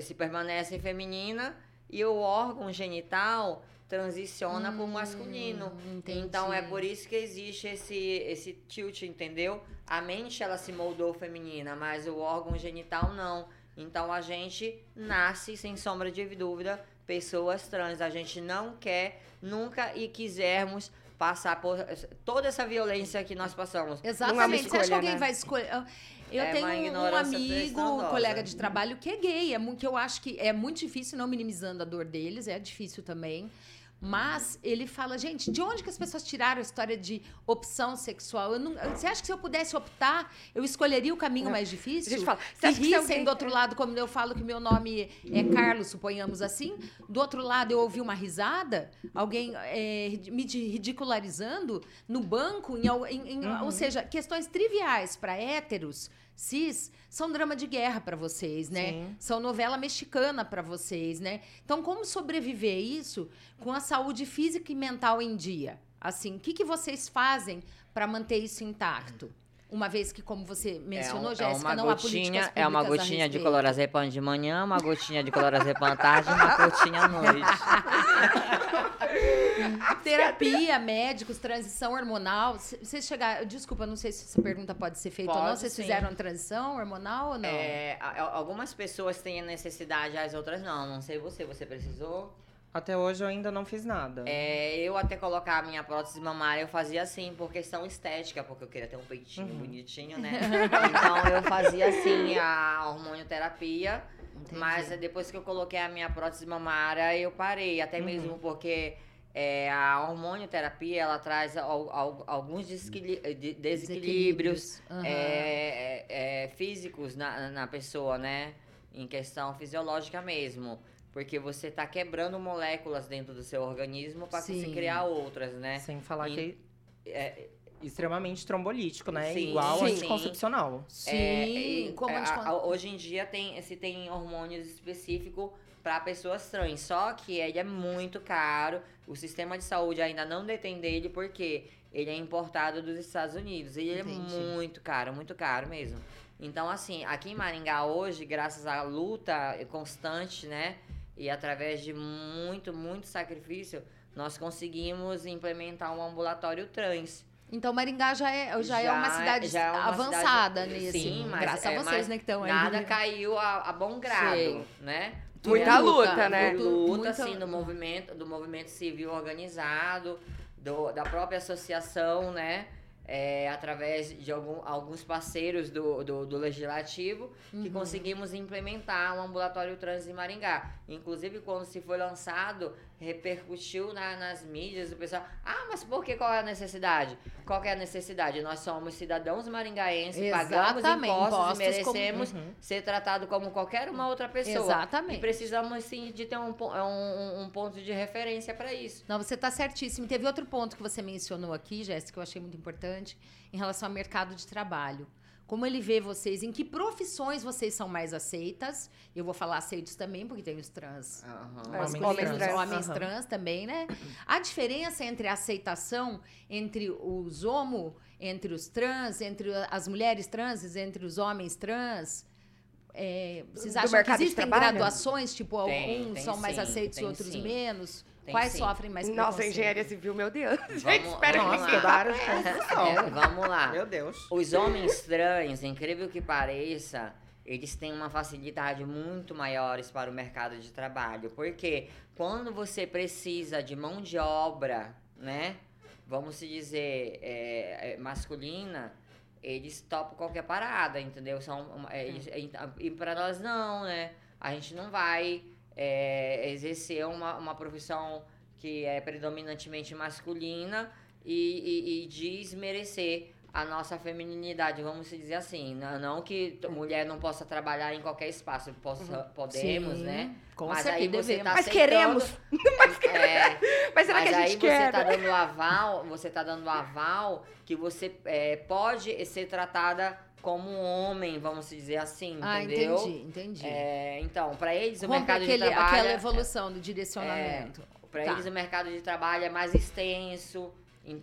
[SPEAKER 4] se permanece feminina e o órgão genital transiciona para o masculino.
[SPEAKER 2] Hum, entendi.
[SPEAKER 4] Então é por isso que existe esse esse tilt, entendeu? A mente ela se moldou feminina, mas o órgão genital não. Então a gente nasce sem sombra de dúvida pessoas trans. A gente não quer nunca e quisermos passar por toda essa violência que nós passamos.
[SPEAKER 2] Exatamente. Você acha que
[SPEAKER 3] escolha,
[SPEAKER 2] alguém
[SPEAKER 3] né?
[SPEAKER 2] vai escolher? Eu
[SPEAKER 4] É
[SPEAKER 2] tenho um amigo,
[SPEAKER 4] estrondosa.
[SPEAKER 2] colega de trabalho que é gay, é que eu acho que é muito difícil, não minimizando a dor deles, é difícil também. Mas ele fala, gente, de onde que as pessoas tiraram a história de opção sexual? Não, você acha que se eu pudesse optar, eu escolheria o caminho mais difícil?
[SPEAKER 3] A gente fala, você
[SPEAKER 2] que
[SPEAKER 3] acha que se
[SPEAKER 2] rissem
[SPEAKER 3] alguém-
[SPEAKER 2] do outro lado, como eu falo que meu nome é Carlos, suponhamos assim. Do outro lado, eu ouvi uma risada, alguém é, me di- ridicularizando no banco, em, em- em-
[SPEAKER 3] Uhum.
[SPEAKER 2] ou seja, questões triviais para héteros, cis, são drama de guerra para vocês, né?
[SPEAKER 5] Sim.
[SPEAKER 2] São novela mexicana para vocês, né? Então, como sobreviver isso com a saúde física e mental em dia? Assim, o que, que vocês fazem para manter isso intacto? Uma vez que, como você mencionou,
[SPEAKER 4] é, um-
[SPEAKER 2] Jéssica,
[SPEAKER 4] uma
[SPEAKER 2] não há
[SPEAKER 4] gotinha,
[SPEAKER 2] políticas
[SPEAKER 4] É uma gotinha de
[SPEAKER 2] respeito.
[SPEAKER 4] colorazepam de manhã, uma gotinha de colorazepam à tarde e uma gotinha à noite.
[SPEAKER 2] Terapia, médicos, transição hormonal. Vocês chegaram. Desculpa, não sei se essa pergunta pode ser feita ou não.
[SPEAKER 4] Pode,
[SPEAKER 2] Vocês
[SPEAKER 4] sim.
[SPEAKER 2] fizeram transição hormonal ou não?
[SPEAKER 4] É, algumas pessoas têm a necessidade, as outras não. Não sei você, você precisou?
[SPEAKER 5] Até hoje eu ainda não fiz nada.
[SPEAKER 4] É, eu até colocar a minha prótese mamária, eu fazia assim, por questão estética, porque eu queria ter um peitinho bonitinho, né? então eu fazia assim a hormonioterapia.
[SPEAKER 2] Entendi.
[SPEAKER 4] Mas depois que eu coloquei a minha prótese mamária, eu parei. Até mesmo porque é, a hormonioterapia, ela traz al- al- alguns desquili- de- desequilíbrios
[SPEAKER 2] Aham.
[SPEAKER 4] é, é, é, físicos na, na pessoa, né? Em questão fisiológica mesmo. Porque você tá quebrando moléculas dentro do seu organismo para se criar outras, né?
[SPEAKER 5] Sem falar
[SPEAKER 4] E-
[SPEAKER 5] que
[SPEAKER 4] É,
[SPEAKER 5] extremamente trombolítico, né?
[SPEAKER 4] Sim,
[SPEAKER 5] Igual
[SPEAKER 2] sim.
[SPEAKER 5] anticoncepcional.
[SPEAKER 2] Sim,
[SPEAKER 4] É, e,
[SPEAKER 2] como
[SPEAKER 4] é,
[SPEAKER 2] a-
[SPEAKER 4] hoje em dia tem, se tem hormônios específicos para pessoas trans, só que ele é muito caro. O sistema de saúde ainda não detém dele porque ele é importado dos Estados Unidos. Ele
[SPEAKER 2] Entendi.
[SPEAKER 4] é muito caro, muito caro mesmo. Então, assim, aqui em Maringá hoje, graças à luta constante, né? E através de muito, muito sacrifício, nós conseguimos implementar um ambulatório trans.
[SPEAKER 2] Então, Maringá já é, já é
[SPEAKER 4] Já
[SPEAKER 2] uma
[SPEAKER 4] é-
[SPEAKER 2] cidade
[SPEAKER 4] já é uma
[SPEAKER 2] avançada
[SPEAKER 4] cidade-
[SPEAKER 2] nisso.
[SPEAKER 4] Sim, mas
[SPEAKER 2] Graças
[SPEAKER 4] é,
[SPEAKER 2] a vocês, né, que estão aí.
[SPEAKER 4] Nada caiu a, a bom grado,
[SPEAKER 2] Sei.
[SPEAKER 4] né?
[SPEAKER 3] Muita
[SPEAKER 4] É,
[SPEAKER 3] luta, né?
[SPEAKER 4] Luta,
[SPEAKER 2] Muita-
[SPEAKER 4] assim, do movimento, do movimento civil organizado, do- da própria associação, né? É, através de algum- alguns parceiros do, do, do Legislativo, que
[SPEAKER 2] Uhum.
[SPEAKER 4] conseguimos implementar um ambulatório trans em Maringá. Inclusive, quando se foi lançado, repercutiu na- nas mídias, o pessoal, ah, mas por que, qual é a necessidade? Qual é a necessidade? Nós somos cidadãos maringaenses, pagamos impostos,
[SPEAKER 2] impostos
[SPEAKER 4] e
[SPEAKER 2] como-
[SPEAKER 4] merecemos
[SPEAKER 5] Uhum.
[SPEAKER 4] ser tratado como qualquer uma outra pessoa.
[SPEAKER 2] Exatamente.
[SPEAKER 4] E precisamos, sim, de ter um, po- um, um ponto de referência para isso.
[SPEAKER 2] Não, você está certíssimo. Teve outro ponto que você mencionou aqui, Jéssica, que eu achei muito importante, em relação ao mercado de trabalho. Como ele vê vocês, em que profissões vocês são mais aceitas. Eu vou falar aceitos também, porque tem os trans masculinos,
[SPEAKER 3] homens
[SPEAKER 2] os
[SPEAKER 3] trans.
[SPEAKER 2] homens trans também, né? A diferença entre a aceitação entre os homo, entre os trans, entre as mulheres trans, entre os homens trans. é, vocês acham que existem graduações? Tipo,
[SPEAKER 4] Tem,
[SPEAKER 2] alguns
[SPEAKER 4] tem
[SPEAKER 2] são mais
[SPEAKER 4] sim,
[SPEAKER 2] aceitos e
[SPEAKER 4] tem
[SPEAKER 2] outros
[SPEAKER 4] sim.
[SPEAKER 2] menos?
[SPEAKER 4] Tem
[SPEAKER 2] Quais
[SPEAKER 4] sim.
[SPEAKER 2] sofrem mais
[SPEAKER 3] Nossa, engenharia civil, meu Deus. Gente,
[SPEAKER 4] Vamos-
[SPEAKER 3] espera que
[SPEAKER 4] vamos
[SPEAKER 3] ninguém
[SPEAKER 5] de construção.
[SPEAKER 4] É, vamos lá.
[SPEAKER 5] Meu Deus.
[SPEAKER 4] Os homens trans, incrível que pareça, eles têm uma facilidade muito maiores para o mercado de trabalho. Porque quando você precisa de mão de obra, né? Vamos se dizer, é, é, masculina, eles topam qualquer parada, entendeu? São, é, eles- e para nós não, né? A gente não vai é, exercer uma, uma profissão que é predominantemente masculina e, e, e desmerecer a nossa feminilidade, vamos dizer assim. Não, não que mulher não possa trabalhar em qualquer espaço, possa, podemos,
[SPEAKER 2] Sim,
[SPEAKER 4] né?
[SPEAKER 2] Com
[SPEAKER 4] Mas
[SPEAKER 2] certeza,
[SPEAKER 4] aí você tá
[SPEAKER 3] Mas queremos.
[SPEAKER 4] É,
[SPEAKER 3] Mas será
[SPEAKER 4] mas
[SPEAKER 3] que a
[SPEAKER 4] aí
[SPEAKER 3] gente
[SPEAKER 4] você
[SPEAKER 3] quer?
[SPEAKER 4] tá dando aval, você tá dando aval que você é, pode ser tratada como um homem, vamos dizer assim,
[SPEAKER 2] Ah,
[SPEAKER 4] entendeu?
[SPEAKER 2] entendi, entendi.
[SPEAKER 4] É, então, para eles o mercado
[SPEAKER 2] aquele,
[SPEAKER 4] de trabalho,
[SPEAKER 2] aquela evolução do direcionamento.
[SPEAKER 4] para
[SPEAKER 2] Tá.
[SPEAKER 4] eles o mercado de trabalho é mais extenso,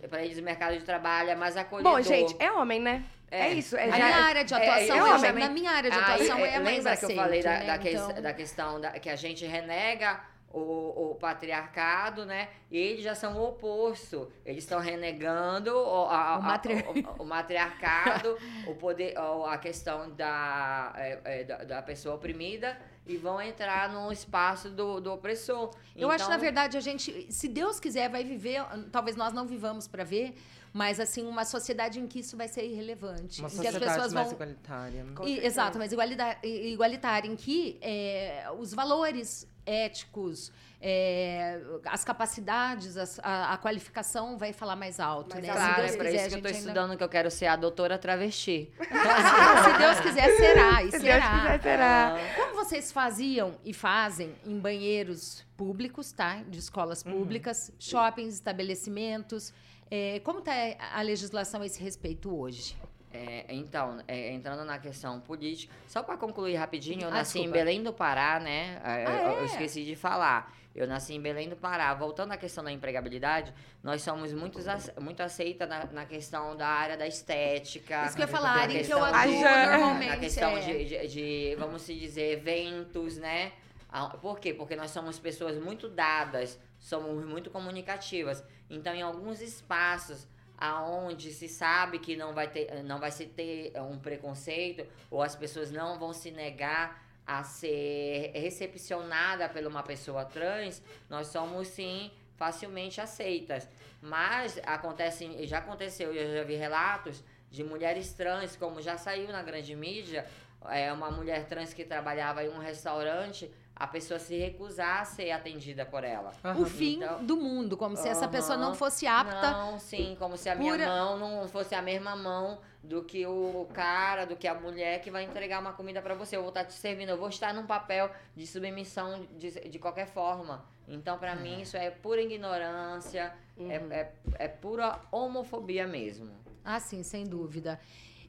[SPEAKER 4] para eles o mercado de trabalho é mais acolhedor.
[SPEAKER 3] Bom, gente, é homem, né? É, isso. É,
[SPEAKER 2] A
[SPEAKER 3] já-
[SPEAKER 2] minha área de
[SPEAKER 4] é,
[SPEAKER 2] atuação,
[SPEAKER 3] é homem.
[SPEAKER 2] já- na minha área de
[SPEAKER 4] Aí,
[SPEAKER 2] atuação
[SPEAKER 4] é,
[SPEAKER 2] é, mais
[SPEAKER 4] lembra
[SPEAKER 2] aceito,
[SPEAKER 4] que eu falei da,
[SPEAKER 2] né?
[SPEAKER 4] da, que-
[SPEAKER 2] Então-
[SPEAKER 4] da questão da, que a gente renega o, o patriarcado, né? E eles já são o oposto. Eles estão renegando o, a-
[SPEAKER 2] O matri-
[SPEAKER 4] o- o matriarcado, o poder, a questão da, é, é, da, da pessoa oprimida e vão entrar no espaço do, do opressor.
[SPEAKER 2] Eu acho,
[SPEAKER 4] Então,
[SPEAKER 2] na verdade, a gente, se Deus quiser, vai viver. Talvez nós não vivamos para ver, mas assim, uma sociedade em que isso vai ser irrelevante.
[SPEAKER 5] Uma
[SPEAKER 2] em que as
[SPEAKER 5] sociedade
[SPEAKER 2] pessoas
[SPEAKER 5] mais
[SPEAKER 2] vão.
[SPEAKER 5] igualitária.
[SPEAKER 2] E- exato, mas igualida- i- igualitária, em que é, os valores éticos, é, as capacidades, as- a, a qualificação vai falar mais alto,
[SPEAKER 3] Mais
[SPEAKER 2] né? Se
[SPEAKER 4] Claro,
[SPEAKER 2] Deus
[SPEAKER 4] é
[SPEAKER 2] quiser,
[SPEAKER 4] isso que eu tô
[SPEAKER 2] gente ainda-
[SPEAKER 4] estudando, que eu quero ser a doutora travesti.
[SPEAKER 2] Se Deus quiser, será. E
[SPEAKER 3] Se Deus
[SPEAKER 2] será.
[SPEAKER 3] quiser, será.
[SPEAKER 2] Como vocês faziam e fazem em banheiros públicos, tá? De escolas públicas, shoppings, estabelecimentos. É, como está a legislação a esse respeito hoje?
[SPEAKER 4] É, então, é, entrando na questão política, só para concluir rapidinho, eu
[SPEAKER 2] Ah,
[SPEAKER 4] nasci em
[SPEAKER 2] desculpa.
[SPEAKER 4] Belém do Pará, né? É,
[SPEAKER 2] Ah,
[SPEAKER 4] eu, eu
[SPEAKER 2] é?
[SPEAKER 4] esqueci de falar. Eu nasci em Belém do Pará. Voltando à questão da empregabilidade, nós somos muito, muito aceita na, na questão da área da estética.
[SPEAKER 2] Isso que eu ia falar, área em que eu atuo
[SPEAKER 4] de-
[SPEAKER 2] normalmente.
[SPEAKER 4] Na questão
[SPEAKER 2] é.
[SPEAKER 4] de, de- de, vamos se dizer, eventos, né? Ah, Por quê? Porque nós somos pessoas muito dadas, somos muito comunicativas. Então, em alguns espaços aonde se sabe que não vai ter, não vai se ter um preconceito ou as pessoas não vão se negar a ser recepcionada por uma pessoa trans, nós somos sim facilmente aceitas. Mas acontece, já aconteceu, eu já vi relatos de mulheres trans, como já saiu na grande mídia, é uma mulher trans que trabalhava em um restaurante, a pessoa se recusar a ser atendida por ela.
[SPEAKER 2] O fim
[SPEAKER 4] Então-
[SPEAKER 2] do mundo, como se essa pessoa não fosse apta.
[SPEAKER 4] Não, sim, como se a minha
[SPEAKER 2] Pura-
[SPEAKER 4] mão não fosse a mesma mão do que o cara, do que a mulher que vai entregar uma comida pra você. Eu vou estar te servindo, eu vou estar num papel de submissão de, de qualquer forma. Então, pra mim, isso é pura ignorância,
[SPEAKER 2] Uhum.
[SPEAKER 4] é, é, é pura homofobia mesmo.
[SPEAKER 2] Ah, sim, sem dúvida.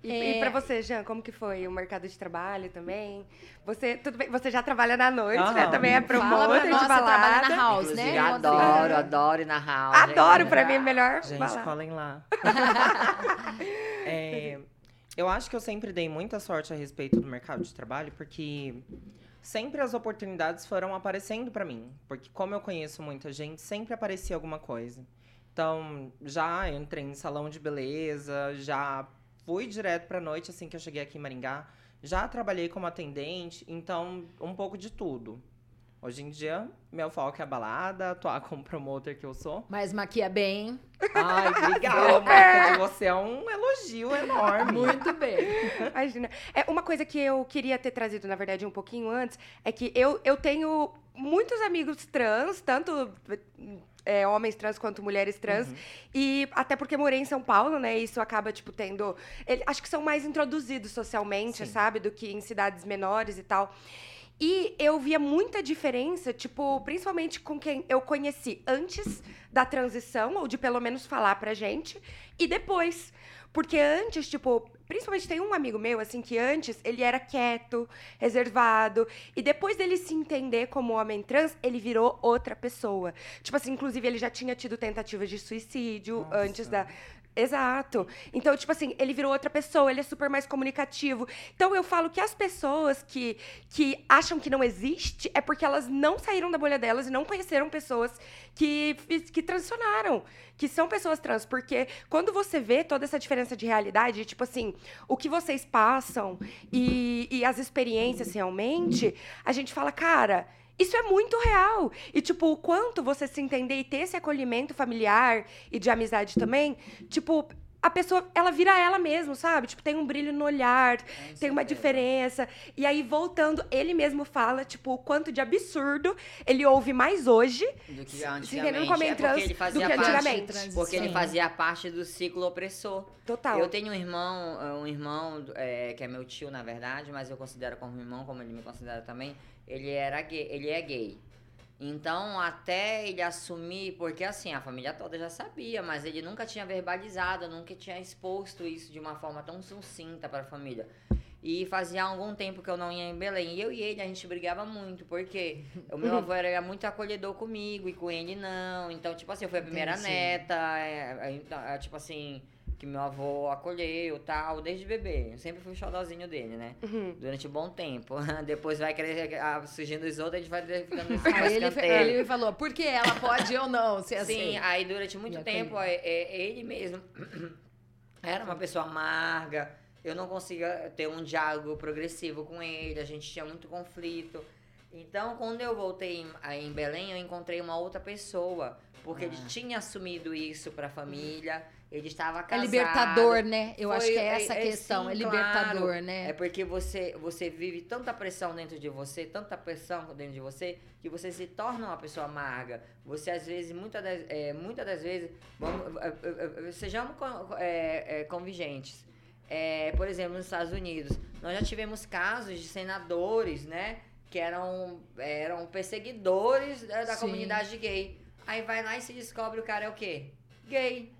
[SPEAKER 3] E,
[SPEAKER 2] É.
[SPEAKER 3] e pra você, Jean, como que foi o mercado de trabalho também? Você, tudo bem, você já trabalha na noite, né? Também é promotor de
[SPEAKER 2] nós, você trabalha
[SPEAKER 3] balada.
[SPEAKER 2] na house,
[SPEAKER 4] Inclusive,
[SPEAKER 2] né?
[SPEAKER 4] adoro, adoro ir na house.
[SPEAKER 3] Adoro, pra mim, é melhor
[SPEAKER 5] Gente,
[SPEAKER 3] balada.
[SPEAKER 5] colhem lá. É, eu acho que eu sempre dei muita sorte a respeito do mercado de trabalho, porque sempre as oportunidades foram aparecendo pra mim. Porque como eu conheço muita gente, sempre aparecia alguma coisa. Então, já entrei em salão de beleza, já fui direto pra noite assim que eu cheguei aqui em Maringá. Já trabalhei como atendente, então um pouco de tudo. Hoje em dia, meu foco é a balada, atuar como promotor que eu sou.
[SPEAKER 2] Mas maquia bem.
[SPEAKER 5] Ai, obrigada, Marta. Você é um elogio enorme.
[SPEAKER 2] Muito bem.
[SPEAKER 3] Imagina. É, uma coisa que eu queria ter trazido, na verdade, um pouquinho antes, é que eu, eu tenho muitos amigos trans, tanto é, homens trans quanto mulheres trans. E até porque morei em São Paulo, né? Isso acaba, tipo, tendo. ele- acho que são mais introduzidos socialmente,
[SPEAKER 5] Sim.
[SPEAKER 3] sabe? Do que em cidades menores e tal. E eu via muita diferença, tipo, principalmente com quem eu conheci antes da transição, ou de pelo menos falar pra gente, e depois. Porque antes, tipo, principalmente tem um amigo meu, assim, que antes ele era quieto, reservado, e depois dele se entender como homem trans, ele virou outra pessoa. Tipo assim, inclusive ele já tinha tido tentativas de suicídio
[SPEAKER 5] Nossa.
[SPEAKER 3] antes da. Exato. Então, tipo assim, ele virou outra pessoa, ele é super mais comunicativo. Então, eu falo que as pessoas que, que acham que não existe é porque elas não saíram da bolha delas e não conheceram pessoas que, que transicionaram, que são pessoas trans. Porque quando você vê toda essa diferença de realidade, tipo assim, o que vocês passam e, e as experiências realmente, a gente fala, cara. Isso é muito real. E, tipo, o quanto você se entender e ter esse acolhimento familiar e de amizade também, tipo, a pessoa, ela vira ela mesmo, sabe? Tipo, tem um brilho no olhar, tem uma diferença. E aí, voltando, ele mesmo fala, tipo, o quanto de absurdo ele ouve mais hoje.
[SPEAKER 4] Do que antigamente.
[SPEAKER 3] como
[SPEAKER 4] é
[SPEAKER 3] é trans
[SPEAKER 4] porque ele
[SPEAKER 3] do
[SPEAKER 4] fazia
[SPEAKER 3] que
[SPEAKER 4] parte,
[SPEAKER 3] antigamente.
[SPEAKER 4] Porque ele fazia parte do ciclo opressor.
[SPEAKER 3] Total.
[SPEAKER 4] Eu tenho um irmão, um irmão é, que é meu tio, na verdade, mas eu considero como irmão, como ele me considera também. Ele era gay, ele é gay. Então, até ele assumir, porque assim, a família toda já sabia, mas ele nunca tinha verbalizado, nunca tinha exposto isso de uma forma tão sucinta para a família. E fazia algum tempo que eu não ia em Belém. E eu e ele, a gente brigava muito, porque o meu avô era muito acolhedor comigo e com ele não. Então, tipo assim, eu fui a primeira
[SPEAKER 5] Entendi.
[SPEAKER 4] neta, é, é, então, é, tipo assim, que meu avô acolheu tal, desde bebê. Eu sempre fui o xodózinho dele, né?
[SPEAKER 3] Uhum.
[SPEAKER 4] Durante um bom tempo. Depois vai crescer, ah, surgindo os outros, a gente vai ficando
[SPEAKER 2] Aí ele, ele falou, por que ela pode ou não ser assim?
[SPEAKER 4] Sim, aí durante muito tempo é, é- ele mesmo era uma pessoa amarga. Eu não conseguia ter um diálogo progressivo com ele, a gente tinha muito conflito. Então, quando eu voltei em, em Belém, eu encontrei uma outra pessoa porque ele tinha assumido isso para a família, ele estava
[SPEAKER 2] É
[SPEAKER 4] casado.
[SPEAKER 2] libertador, né? Eu acho
[SPEAKER 4] Foi-
[SPEAKER 2] que é essa a
[SPEAKER 4] é- é
[SPEAKER 2] questão.
[SPEAKER 4] sim,
[SPEAKER 2] é libertador,
[SPEAKER 4] claro.
[SPEAKER 2] né?
[SPEAKER 4] É porque você, você vive tanta pressão dentro de você, tanta pressão dentro de você, que você se torna uma pessoa amarga. Você, às vezes, muitas das, é, muitas das vezes, vamos, é, é, é, sejamos é, é, convigentes. É, por exemplo, nos Estados Unidos, nós já tivemos casos de senadores, né? Que eram, eram perseguidores da, da comunidade gay. Aí vai lá e se descobre o cara é o quê? Gay.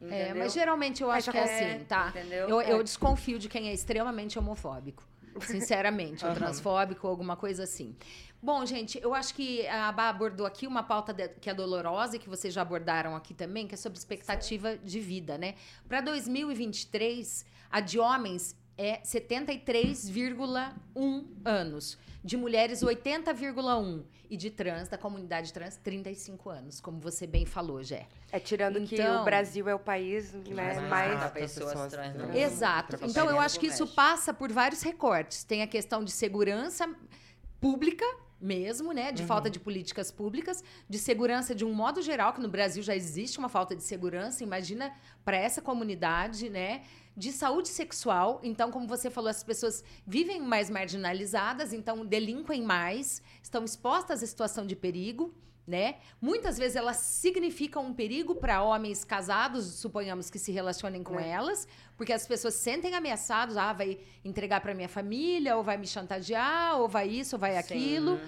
[SPEAKER 2] É,
[SPEAKER 4] Entendeu?
[SPEAKER 2] mas geralmente eu acho que é assim, tá?
[SPEAKER 4] Entendeu?
[SPEAKER 2] Eu,
[SPEAKER 4] É.
[SPEAKER 2] eu desconfio de quem é extremamente homofóbico. Sinceramente, ou transfóbico, ou alguma coisa assim. Bom, gente, eu acho que a Bá abordou aqui uma pauta de- que é dolorosa e que vocês já abordaram aqui também, que é sobre expectativa de vida, né? Para 2023, a de homens é 73,1 anos, de mulheres 80,1 e de trans, da comunidade trans, 35 anos, como você bem falou, Jé.
[SPEAKER 3] É tirando que
[SPEAKER 2] Então-
[SPEAKER 3] o Brasil é o país né,
[SPEAKER 4] Mais
[SPEAKER 3] mais.
[SPEAKER 4] mata pessoas trans mundo.
[SPEAKER 2] Exato. Então eu acho que isso passa por vários recortes. Tem a questão de segurança pública mesmo, né, de falta de políticas públicas, de segurança de um modo geral, que no Brasil já existe uma falta de segurança, imagina para essa comunidade, né, de saúde sexual. Então, como você falou, as pessoas vivem mais marginalizadas, então delinquem mais, estão expostas à situação de perigo. Né? Muitas vezes elas significam um perigo para homens casados, suponhamos que se relacionem com
[SPEAKER 3] É.
[SPEAKER 2] elas, porque as pessoas se sentem ameaçados, ah, vai entregar para minha família, ou vai me chantagear, ou vai isso, ou vai
[SPEAKER 4] Sim.
[SPEAKER 2] aquilo.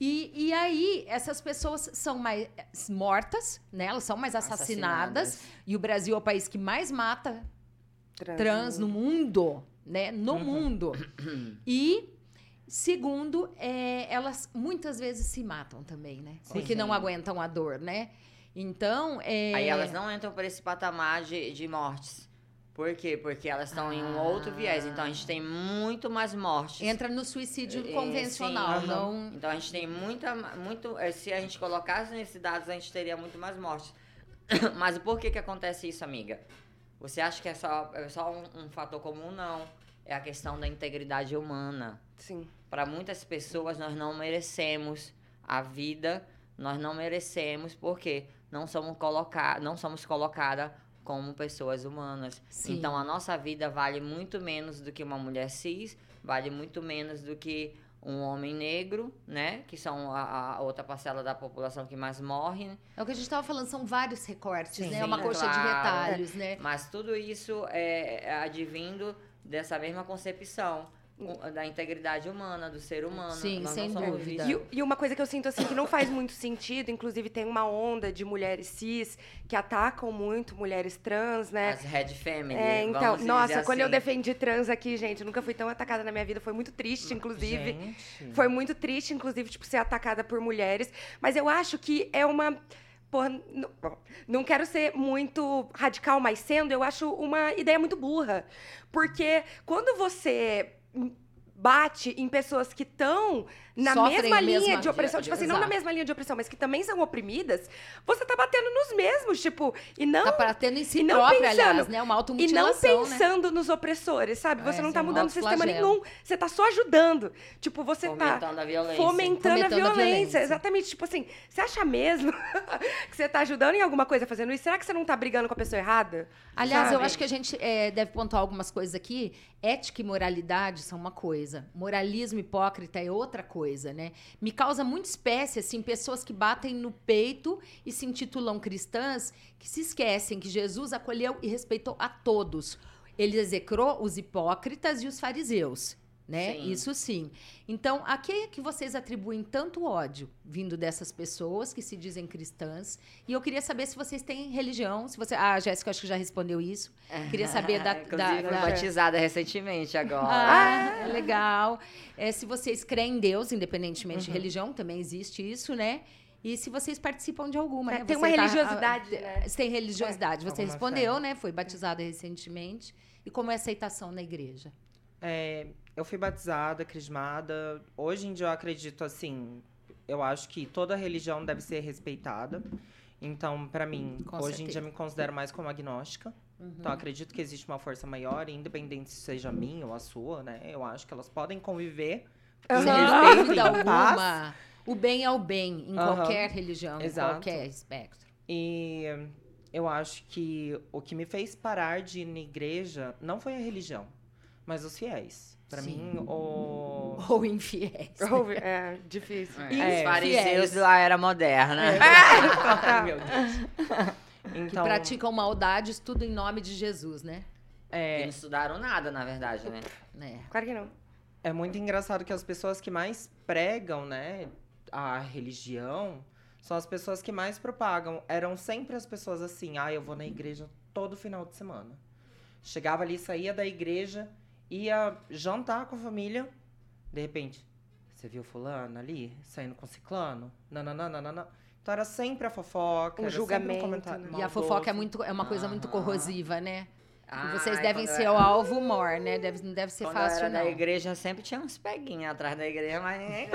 [SPEAKER 2] E, e aí, essas pessoas são mais mortas, né? Elas são mais assassinadas. E o Brasil é o país que mais mata trans no mundo, né? No
[SPEAKER 5] Uhum.
[SPEAKER 2] mundo. E segundo, é, elas muitas vezes se matam também, né?
[SPEAKER 5] Sim.
[SPEAKER 2] Porque não aguentam a dor, né? Então, é...
[SPEAKER 4] Aí elas não entram por esse patamar de, de mortes. Por quê? Porque elas estão em um outro viés. Então a gente tem muito mais mortes.
[SPEAKER 2] entra no suicídio
[SPEAKER 4] É,
[SPEAKER 2] convencional,
[SPEAKER 5] sim.
[SPEAKER 2] não
[SPEAKER 4] Então a gente tem muita, muito. eh, Se a gente colocasse nesses dados, a gente teria muito mais mortes. Mas por que que acontece isso, amiga? Você acha que é só, é só um, um fator comum? Não. É a questão da integridade humana.
[SPEAKER 3] Sim.
[SPEAKER 4] Para muitas pessoas, nós não merecemos a vida, nós não merecemos porque não somos colocar, não somos colocadas como pessoas humanas.
[SPEAKER 2] Sim.
[SPEAKER 4] Então a nossa vida vale muito menos do que uma mulher cis, vale muito menos do que um homem negro, né? Que são a, a outra parcela da população que mais morre. né?
[SPEAKER 2] É o que a gente estava falando, são vários recortes,
[SPEAKER 5] Sim.
[SPEAKER 2] né?
[SPEAKER 4] Sim,
[SPEAKER 2] uma coxa de
[SPEAKER 4] claro.
[SPEAKER 2] retalhos, né?
[SPEAKER 4] Mas tudo isso é, é advindo dessa mesma concepção da integridade humana, do ser humano.
[SPEAKER 2] Sim,
[SPEAKER 4] Nós
[SPEAKER 2] sem
[SPEAKER 4] não
[SPEAKER 2] dúvida.
[SPEAKER 3] E, e uma coisa que eu sinto assim que não faz muito sentido, inclusive tem uma onda de mulheres cis que atacam muito mulheres trans, né?
[SPEAKER 4] As Red Family.
[SPEAKER 3] É, então,
[SPEAKER 4] vamos
[SPEAKER 3] nossa,
[SPEAKER 4] dizer
[SPEAKER 3] quando eu
[SPEAKER 4] assim.
[SPEAKER 3] defendi trans aqui, gente, eu nunca fui tão atacada na minha vida, foi muito triste, inclusive.
[SPEAKER 5] Gente.
[SPEAKER 3] Foi muito triste, inclusive, tipo, ser atacada por mulheres. Mas eu acho que é uma. Porra, n- bom, não quero ser muito radical, mas sendo, eu acho uma ideia muito burra. Porque quando você bate em pessoas que estão na
[SPEAKER 2] Sofrem
[SPEAKER 3] mesma
[SPEAKER 2] a
[SPEAKER 3] linha
[SPEAKER 2] mesma-
[SPEAKER 3] de opressão,
[SPEAKER 2] de-
[SPEAKER 3] tipo assim, não na
[SPEAKER 2] exato.
[SPEAKER 3] mesma linha de opressão, mas que também são oprimidas, você tá batendo nos mesmos, tipo, e não
[SPEAKER 2] Tá batendo em si
[SPEAKER 3] e não
[SPEAKER 2] própria,
[SPEAKER 3] pensando-
[SPEAKER 2] aliás, né? Uma
[SPEAKER 3] e não
[SPEAKER 2] né?
[SPEAKER 3] pensando nos opressores, sabe? Você
[SPEAKER 2] É,
[SPEAKER 3] não tá
[SPEAKER 2] um
[SPEAKER 3] mudando o sistema nenhum. Você tá só ajudando. Tipo, você tá
[SPEAKER 4] Fomentando a violência.
[SPEAKER 3] fomentando, a,
[SPEAKER 2] Fomentando a
[SPEAKER 3] violência.
[SPEAKER 2] violência.
[SPEAKER 3] Exatamente. Tipo assim, você acha mesmo que você tá ajudando em alguma coisa fazendo isso? Será que você não tá brigando com a pessoa errada?
[SPEAKER 2] Aliás, eu
[SPEAKER 3] Sabe?
[SPEAKER 2] acho que a gente é, deve pontuar algumas coisas aqui. Ética e moralidade são uma coisa. Moralismo hipócrita é outra coisa, né? Me causa muita espécie, assim, pessoas que batem no peito e se intitulam cristãs, que se esquecem que Jesus acolheu e respeitou a todos. Ele execrou os hipócritas e os fariseus, né?
[SPEAKER 4] Sim.
[SPEAKER 2] Isso sim. Então, a que é que vocês atribuem tanto ódio vindo dessas pessoas que se dizem cristãs? E eu queria saber se vocês têm religião, se você... Ah, a Jéssica acho que já respondeu isso. Queria saber da... Da, da-
[SPEAKER 4] batizada recentemente agora.
[SPEAKER 2] Ah, legal. É, se vocês creem em Deus, independentemente
[SPEAKER 3] Uhum.
[SPEAKER 2] de religião, também existe isso, né? E se vocês participam de alguma,
[SPEAKER 3] É,
[SPEAKER 2] né?
[SPEAKER 3] tem
[SPEAKER 2] Você
[SPEAKER 3] uma
[SPEAKER 2] tá-
[SPEAKER 3] religiosidade,
[SPEAKER 2] ah,
[SPEAKER 3] né?
[SPEAKER 2] Você tem religiosidade. Você
[SPEAKER 5] alguma
[SPEAKER 2] respondeu,
[SPEAKER 5] fé.
[SPEAKER 2] né? Foi batizada recentemente. E como é a aceitação na igreja?
[SPEAKER 5] É, eu fui batizada, crismada. Hoje em dia eu acredito assim. Eu acho que toda religião deve ser respeitada. Então, pra mim,
[SPEAKER 2] Com
[SPEAKER 5] hoje em
[SPEAKER 2] certeza.
[SPEAKER 5] dia eu me considero mais como agnóstica.
[SPEAKER 2] Uhum.
[SPEAKER 5] Então, acredito que existe uma força maior, independente se seja a minha ou a sua, né? Eu acho que elas podem conviver. Em
[SPEAKER 2] Sem dúvida
[SPEAKER 5] em paz.
[SPEAKER 2] alguma. O bem é o bem, em
[SPEAKER 5] Aham.
[SPEAKER 2] qualquer religião, em
[SPEAKER 5] Exato.
[SPEAKER 2] qualquer espectro.
[SPEAKER 5] E eu acho que o que me fez parar de ir na igreja não foi a religião, mas os fiéis. Pra
[SPEAKER 2] Sim.
[SPEAKER 5] mim, o.
[SPEAKER 2] Ou infiéis.
[SPEAKER 3] É difícil.
[SPEAKER 4] É,
[SPEAKER 5] É,
[SPEAKER 4] os fariseus
[SPEAKER 2] fiéis.
[SPEAKER 4] lá era moderna.
[SPEAKER 5] Ai, meu Deus.
[SPEAKER 2] Que
[SPEAKER 5] Então,
[SPEAKER 2] praticam maldades, tudo em nome de Jesus, né?
[SPEAKER 4] Que
[SPEAKER 5] é,
[SPEAKER 4] não estudaram nada, na verdade, né?
[SPEAKER 2] né?
[SPEAKER 3] Claro que não.
[SPEAKER 5] é muito engraçado que as pessoas que mais pregam, né, a religião, são as pessoas que mais propagam. Eram sempre as pessoas assim, ah, eu vou na igreja todo final de semana. Chegava ali, saía da igreja, ia jantar com a família, de repente, você viu fulano ali, saindo com ciclano? Nananana. Então era sempre a fofoca, era
[SPEAKER 3] julgamento,
[SPEAKER 5] sempre um comentário
[SPEAKER 3] né?
[SPEAKER 2] E a fofoca é, muito, é uma coisa muito
[SPEAKER 4] Aham.
[SPEAKER 2] corrosiva, né?
[SPEAKER 4] Ai,
[SPEAKER 2] vocês devem
[SPEAKER 4] quando
[SPEAKER 2] ser
[SPEAKER 4] eu
[SPEAKER 2] o
[SPEAKER 4] era-
[SPEAKER 2] alvo mor, né? Deve, não deve ser
[SPEAKER 4] Quando
[SPEAKER 2] fácil,
[SPEAKER 4] eu era
[SPEAKER 2] não.
[SPEAKER 4] da igreja, sempre tinha uns peguinhos atrás da igreja, mas ninguém...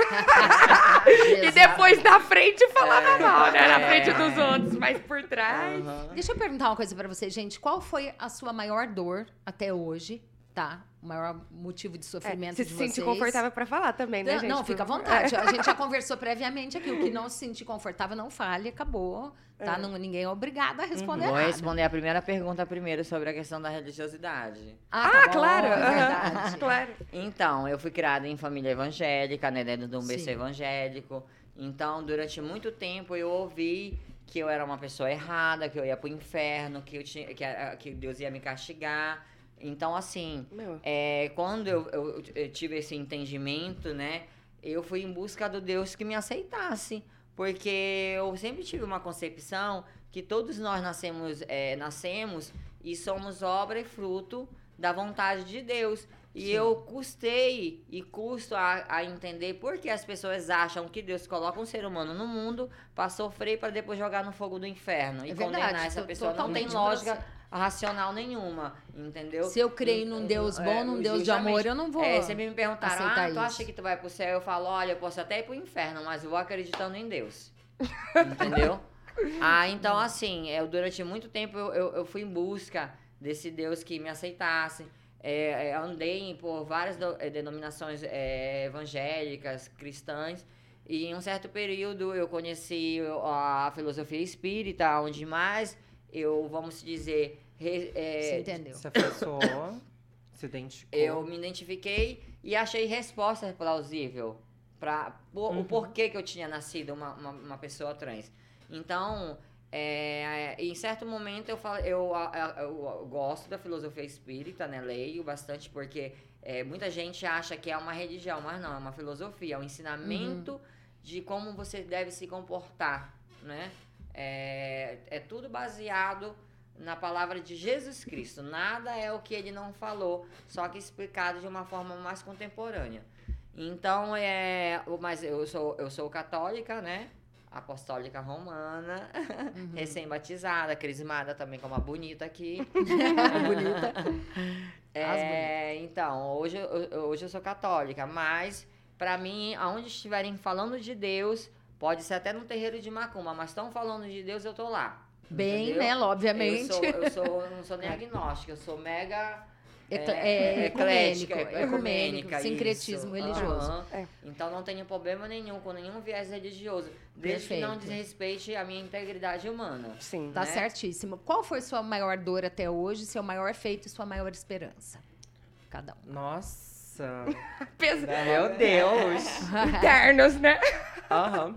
[SPEAKER 3] E depois na frente falava
[SPEAKER 4] É,
[SPEAKER 3] mal, né? Na
[SPEAKER 4] é.
[SPEAKER 3] frente dos outros, mas por trás.
[SPEAKER 4] Aham.
[SPEAKER 2] Deixa eu perguntar uma coisa pra vocês, gente. Qual foi a sua maior dor até hoje, tá? O maior motivo de
[SPEAKER 3] É,
[SPEAKER 2] sofrimento
[SPEAKER 3] se
[SPEAKER 2] de
[SPEAKER 3] se
[SPEAKER 2] vocês?
[SPEAKER 3] sente confortável pra falar também, né,
[SPEAKER 2] Não,
[SPEAKER 3] gente?
[SPEAKER 2] não, fica à
[SPEAKER 3] Por-
[SPEAKER 2] vontade. A gente já conversou previamente aqui. O que não se sentir confortável, não fale, acabou. Tá?
[SPEAKER 3] É.
[SPEAKER 2] Não, ninguém é obrigado a responder
[SPEAKER 4] Vou
[SPEAKER 2] nada.
[SPEAKER 4] responder a primeira pergunta primeiro sobre a questão da religiosidade.
[SPEAKER 2] Ah,
[SPEAKER 3] Ah,
[SPEAKER 2] tá bom,
[SPEAKER 3] claro.
[SPEAKER 2] é verdade.
[SPEAKER 3] claro.
[SPEAKER 4] Então, eu fui criada em família evangélica, né, dentro de um berço evangélico. Então, durante muito tempo eu ouvi que eu era uma pessoa errada, que eu ia pro inferno, que, eu tinha, que, que Deus ia me castigar. Então, assim,
[SPEAKER 3] Meu,
[SPEAKER 4] é, quando eu, eu- eu tive esse entendimento, né, eu fui em busca do Deus que me aceitasse. Porque eu sempre tive uma concepção que todos nós nascemos, é, nascemos e somos obra e fruto da vontade de Deus. E eu custei e custo a, a entender por que as pessoas acham que Deus coloca um ser humano no mundo para sofrer para depois jogar no fogo do inferno e
[SPEAKER 2] É verdade,
[SPEAKER 4] condenar essa pessoa. Não tem lógica. Racional nenhuma, entendeu?
[SPEAKER 2] Se eu creio num Deus bom,
[SPEAKER 4] É,
[SPEAKER 2] num Deus de amor, eu não vou.
[SPEAKER 4] É, sempre me perguntaram, ah, tu
[SPEAKER 2] isso.
[SPEAKER 4] acha que tu vai pro céu? Eu falo, olha, eu posso até ir pro inferno, mas eu vou acreditando em Deus. Entendeu? Ah, então assim, eu, durante muito tempo eu, eu, eu fui em busca desse Deus que me aceitasse. É, é, andei por várias do- denominações é, evangélicas, cristãs, e em um certo período eu conheci a filosofia espírita, onde mais eu, vamos dizer, re- é,
[SPEAKER 2] Você entendeu?
[SPEAKER 5] Se afeiçoou, se identificou.
[SPEAKER 4] eu me identifiquei e achei resposta plausível para o
[SPEAKER 5] Uhum.
[SPEAKER 4] porquê que eu tinha nascido uma, uma, uma pessoa trans. Então, é, em certo momento eu, falo, eu, eu, eu gosto da filosofia espírita, né? Leio bastante porque é, muita gente acha que é uma religião, mas não, é uma filosofia, é um ensinamento de como você deve se comportar, né? É, é tudo baseado na palavra de Jesus Cristo. Nada é o que ele não falou, só que explicado de uma forma mais contemporânea. Então, é, mas eu sou, eu sou católica, né? Apostólica romana,
[SPEAKER 2] Uhum.
[SPEAKER 4] recém-batizada, crismada também, como a bonita aqui.
[SPEAKER 2] bonita.
[SPEAKER 4] É, então, hoje, hoje eu sou católica, mas pra mim, aonde estiverem falando de Deus, pode ser até no terreiro de Macumba, mas estão falando de Deus, eu tô lá.
[SPEAKER 2] Bem,
[SPEAKER 4] entendeu?
[SPEAKER 2] né? Obviamente.
[SPEAKER 4] Eu sou, eu sou, não sou nem agnóstica, eu sou mega
[SPEAKER 2] Ecle-
[SPEAKER 4] é,
[SPEAKER 2] é,
[SPEAKER 4] eclética,
[SPEAKER 2] ecumênico, ecumênico,
[SPEAKER 4] isso.
[SPEAKER 2] sincretismo religioso.
[SPEAKER 4] Aham.
[SPEAKER 3] É.
[SPEAKER 4] Então não tenho problema nenhum com nenhum viés religioso, desde que não
[SPEAKER 2] Perfeito.
[SPEAKER 4] desrespeite a minha integridade humana.
[SPEAKER 3] Sim.
[SPEAKER 2] Tá
[SPEAKER 4] né?
[SPEAKER 2] certíssimo. Qual foi sua maior dor até hoje, seu maior feito e sua maior esperança? Cada um.
[SPEAKER 5] Nossa.
[SPEAKER 3] Peso
[SPEAKER 5] Meu Deus.
[SPEAKER 3] internos, né?
[SPEAKER 5] Aham.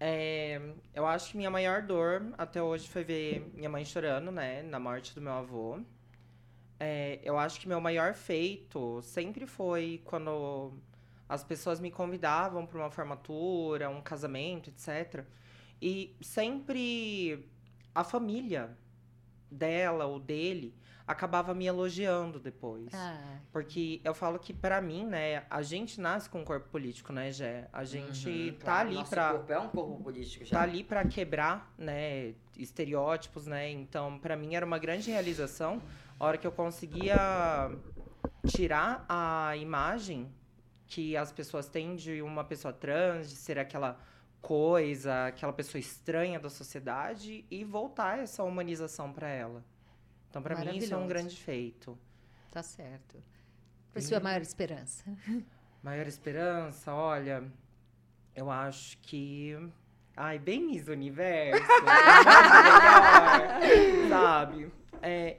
[SPEAKER 5] É, eu acho que minha maior dor até hoje foi ver minha mãe chorando, né? Na morte do meu avô. É, eu acho que meu maior feito sempre foi quando as pessoas me convidavam para uma formatura, um casamento, etc. E sempre a família dela ou dele acabava me elogiando depois.
[SPEAKER 2] Ah,
[SPEAKER 5] Porque eu falo que, pra mim, né, a gente nasce com um corpo político, né, Jé? A gente
[SPEAKER 4] Uhum,
[SPEAKER 5] tá
[SPEAKER 4] claro,
[SPEAKER 5] ali
[SPEAKER 4] nosso
[SPEAKER 5] pra.
[SPEAKER 4] corpo é um corpo político já.
[SPEAKER 5] Tá ali pra quebrar, né, estereótipos, né? Então, pra mim era uma grande realização a hora que eu conseguia tirar a imagem que as pessoas têm de uma pessoa trans, de ser aquela coisa, aquela pessoa estranha da sociedade e voltar essa humanização pra ela. Então, pra mim isso é um grande feito.
[SPEAKER 2] tá certo. Foi sua maior esperança.
[SPEAKER 5] Maior esperança, olha, eu acho que Ai, bem Miss Universo. melhor, sabe? É,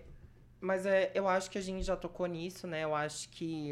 [SPEAKER 5] mas é, eu acho que a gente já tocou nisso, né? Eu acho que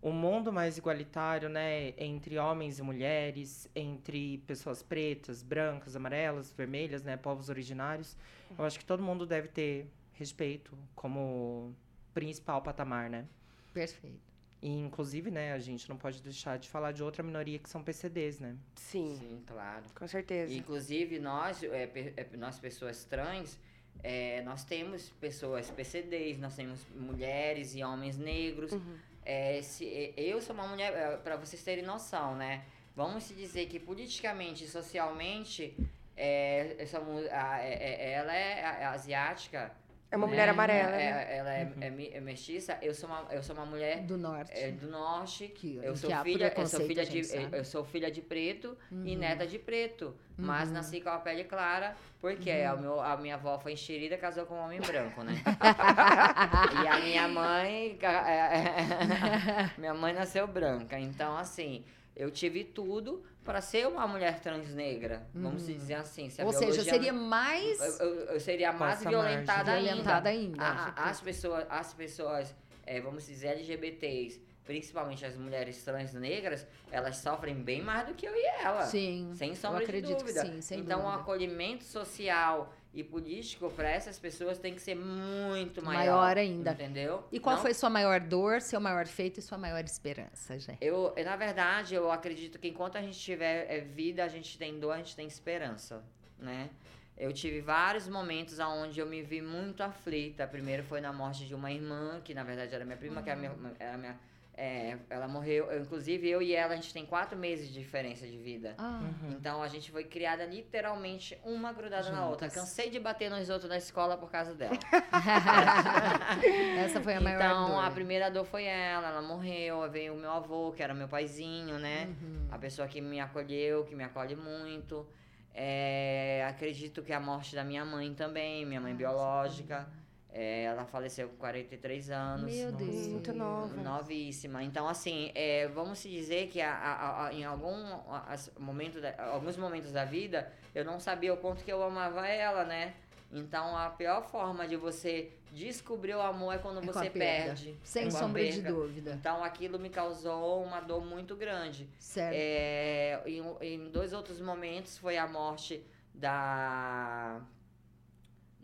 [SPEAKER 5] o mundo mais igualitário, né? Entre homens e mulheres, entre pessoas pretas, brancas, amarelas, vermelhas, né? Povos originários. Eu acho que todo mundo deve ter respeito como principal patamar, né?
[SPEAKER 2] Perfeito.
[SPEAKER 5] E, inclusive, né, a gente não pode deixar de falar de outra minoria que são PCDs, né?
[SPEAKER 3] Sim,
[SPEAKER 4] Sim, claro.
[SPEAKER 3] com certeza.
[SPEAKER 4] Inclusive, nós, é, é, nós pessoas trans, é, nós temos pessoas PCDs, nós temos mulheres e homens negros.
[SPEAKER 3] Uhum.
[SPEAKER 4] É, se, é, eu sou uma mulher, para vocês terem noção, né? Vamos se dizer que politicamente e socialmente, é, essa, mu- a- é- é- ela é, asiática.
[SPEAKER 3] É uma
[SPEAKER 4] né?
[SPEAKER 3] mulher amarela,
[SPEAKER 4] É,
[SPEAKER 3] né?
[SPEAKER 4] Ela é, é mi- é mestiça. Eu sou uma, eu sou uma mulher
[SPEAKER 2] Do norte.
[SPEAKER 4] é, do norte.
[SPEAKER 2] Que-
[SPEAKER 4] eu
[SPEAKER 2] que
[SPEAKER 4] sou
[SPEAKER 2] há
[SPEAKER 4] filha, eu sou filha de, eu,
[SPEAKER 2] sabe.
[SPEAKER 4] eu sou filha de preto e
[SPEAKER 2] Uhum.
[SPEAKER 4] neta de preto, mas
[SPEAKER 2] Uhum.
[SPEAKER 4] nasci com a pele clara porque a, meu- a minha avó foi enxerida e casou com um homem branco, né? e a minha mãe, é, minha mãe nasceu branca, então assim, eu tive tudo para ser uma mulher trans negra, vamos se dizer assim. Se
[SPEAKER 2] Uhum. Ou seja,
[SPEAKER 4] biologia
[SPEAKER 2] seria mais
[SPEAKER 4] eu, eu- eu seria mais violentada
[SPEAKER 5] margem.
[SPEAKER 2] violentada
[SPEAKER 4] ainda.
[SPEAKER 2] ainda.
[SPEAKER 4] A- as pessoas, as pessoas é, vamos dizer, LGBTs, principalmente as mulheres trans negras, elas sofrem bem mais do que eu e ela.
[SPEAKER 2] Sim.
[SPEAKER 4] Sem sombra
[SPEAKER 2] eu acredito
[SPEAKER 4] de dúvida.
[SPEAKER 2] que sim, sem
[SPEAKER 4] então, o
[SPEAKER 2] dúvida.
[SPEAKER 4] acolhimento social e político para essas pessoas tem que ser muito maior.
[SPEAKER 2] Maior ainda.
[SPEAKER 4] Entendeu?
[SPEAKER 2] E qual
[SPEAKER 4] Não-
[SPEAKER 2] foi sua maior dor, seu maior feito e sua maior esperança, Jé?
[SPEAKER 4] Eu, na verdade, eu acredito que enquanto a gente tiver é, vida, a gente tem dor, a gente tem esperança, né? Eu tive vários momentos onde eu me vi muito aflita. Primeiro foi na morte de uma irmã, que na verdade era minha prima, que era minha, era minha é, ela morreu. Eu, inclusive, eu e ela, a gente tem quatro meses de diferença de vida.
[SPEAKER 2] Ah,
[SPEAKER 4] Então a gente foi criada literalmente uma grudada na outra.
[SPEAKER 2] Juntas.
[SPEAKER 4] Cansei de bater nos outros na escola por causa dela.
[SPEAKER 2] essa foi a maior
[SPEAKER 4] então
[SPEAKER 2] dor.
[SPEAKER 4] a primeira dor foi ela, ela morreu. Veio o meu avô, que era meu paizinho, né?
[SPEAKER 2] Uhum.
[SPEAKER 4] A pessoa que me acolheu, que me acolhe muito. É, acredito que a morte da minha mãe também, minha mãe biológica. É, ela faleceu com 43 anos.
[SPEAKER 2] Meu Deus.
[SPEAKER 3] Muito nova.
[SPEAKER 4] Novíssima. Então, assim, é, vamos se dizer que a- a- a- em algum momento da- alguns momentos da vida, eu não sabia o quanto que eu amava ela, né? Então, a pior forma de você descobrir o amor é quando
[SPEAKER 2] É
[SPEAKER 4] você perde.
[SPEAKER 2] Sem
[SPEAKER 4] é
[SPEAKER 2] sombra de dúvida.
[SPEAKER 4] Então, aquilo me causou uma dor muito grande.
[SPEAKER 2] Certo.
[SPEAKER 4] É, em, em dois outros momentos foi a morte da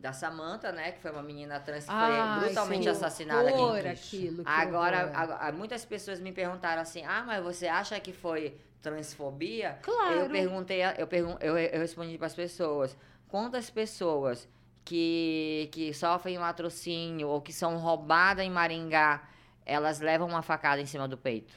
[SPEAKER 4] da Samantha, né, que foi uma menina trans que foi brutalmente assassinada aqui em
[SPEAKER 2] horror aquilo. que
[SPEAKER 4] Agora, agora, muitas pessoas me perguntaram assim: "Ah, mas você acha que foi transfobia?"
[SPEAKER 2] Claro.
[SPEAKER 4] Eu perguntei, eu pergun eu, eu respondi para as pessoas: "Quantas pessoas que que sofrem latrocínio ou que são roubadas em Maringá, elas levam uma facada em cima do peito?"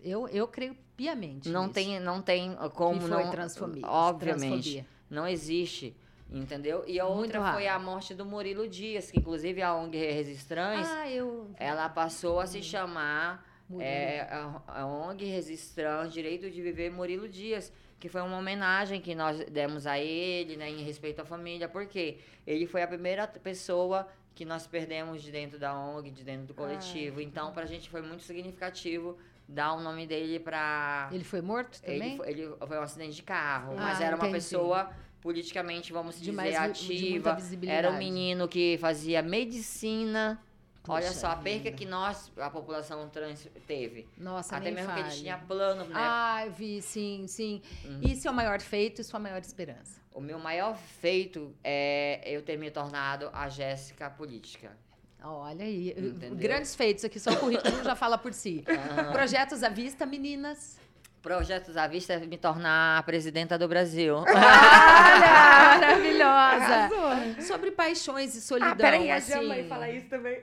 [SPEAKER 2] Eu, eu creio piamente
[SPEAKER 4] Não
[SPEAKER 2] nisso,
[SPEAKER 4] tem, não tem como
[SPEAKER 2] que foi
[SPEAKER 4] não.
[SPEAKER 2] transfobia.
[SPEAKER 4] Obviamente.
[SPEAKER 2] transfobia.
[SPEAKER 4] Não existe. Entendeu? E a outra foi a morte do Murilo Dias, que inclusive a ONG Resistrãs,
[SPEAKER 2] Ah, eu...
[SPEAKER 4] ela passou a se chamar
[SPEAKER 2] Murilo.
[SPEAKER 4] é, a, a ONG Resistrãs Direito de Viver Murilo Dias, que foi uma homenagem que nós demos a ele, né, em respeito à família, porque ele foi a primeira pessoa que nós perdemos de dentro da ONG, de dentro do coletivo. Então, pra gente foi muito significativo dar o nome dele pra
[SPEAKER 2] Ele foi morto também?
[SPEAKER 4] ele foi, ele foi um acidente de carro,
[SPEAKER 2] Ah,
[SPEAKER 4] mas era uma
[SPEAKER 2] entendi.
[SPEAKER 4] pessoa politicamente, vamos
[SPEAKER 2] De
[SPEAKER 4] dizer,
[SPEAKER 2] mais
[SPEAKER 4] ativa.
[SPEAKER 2] visibilidade.
[SPEAKER 4] Era um menino que fazia medicina. Olha
[SPEAKER 2] Puxa
[SPEAKER 4] só a perca
[SPEAKER 2] vida.
[SPEAKER 4] que nós, a população trans, teve.
[SPEAKER 2] Nossa,
[SPEAKER 4] Até mesmo que ele
[SPEAKER 2] fale.
[SPEAKER 4] tinha plano, né?
[SPEAKER 2] Ah, eu vi, sim, sim.
[SPEAKER 4] Uhum.
[SPEAKER 2] E seu maior feito e sua maior esperança?
[SPEAKER 4] O meu maior feito é eu ter me tornado a Jéssica política.
[SPEAKER 2] Olha aí,
[SPEAKER 4] Entendeu?
[SPEAKER 2] grandes feitos aqui, só o currículo já fala por si. Projetos à vista, meninas.
[SPEAKER 4] Projetos à vista é me tornar a presidenta do Brasil.
[SPEAKER 2] Olha, maravilhosa.
[SPEAKER 3] Arrasou.
[SPEAKER 2] Sobre paixões e solidão,
[SPEAKER 3] Ah, peraí, a
[SPEAKER 2] assim.
[SPEAKER 3] Jan vai falar isso também.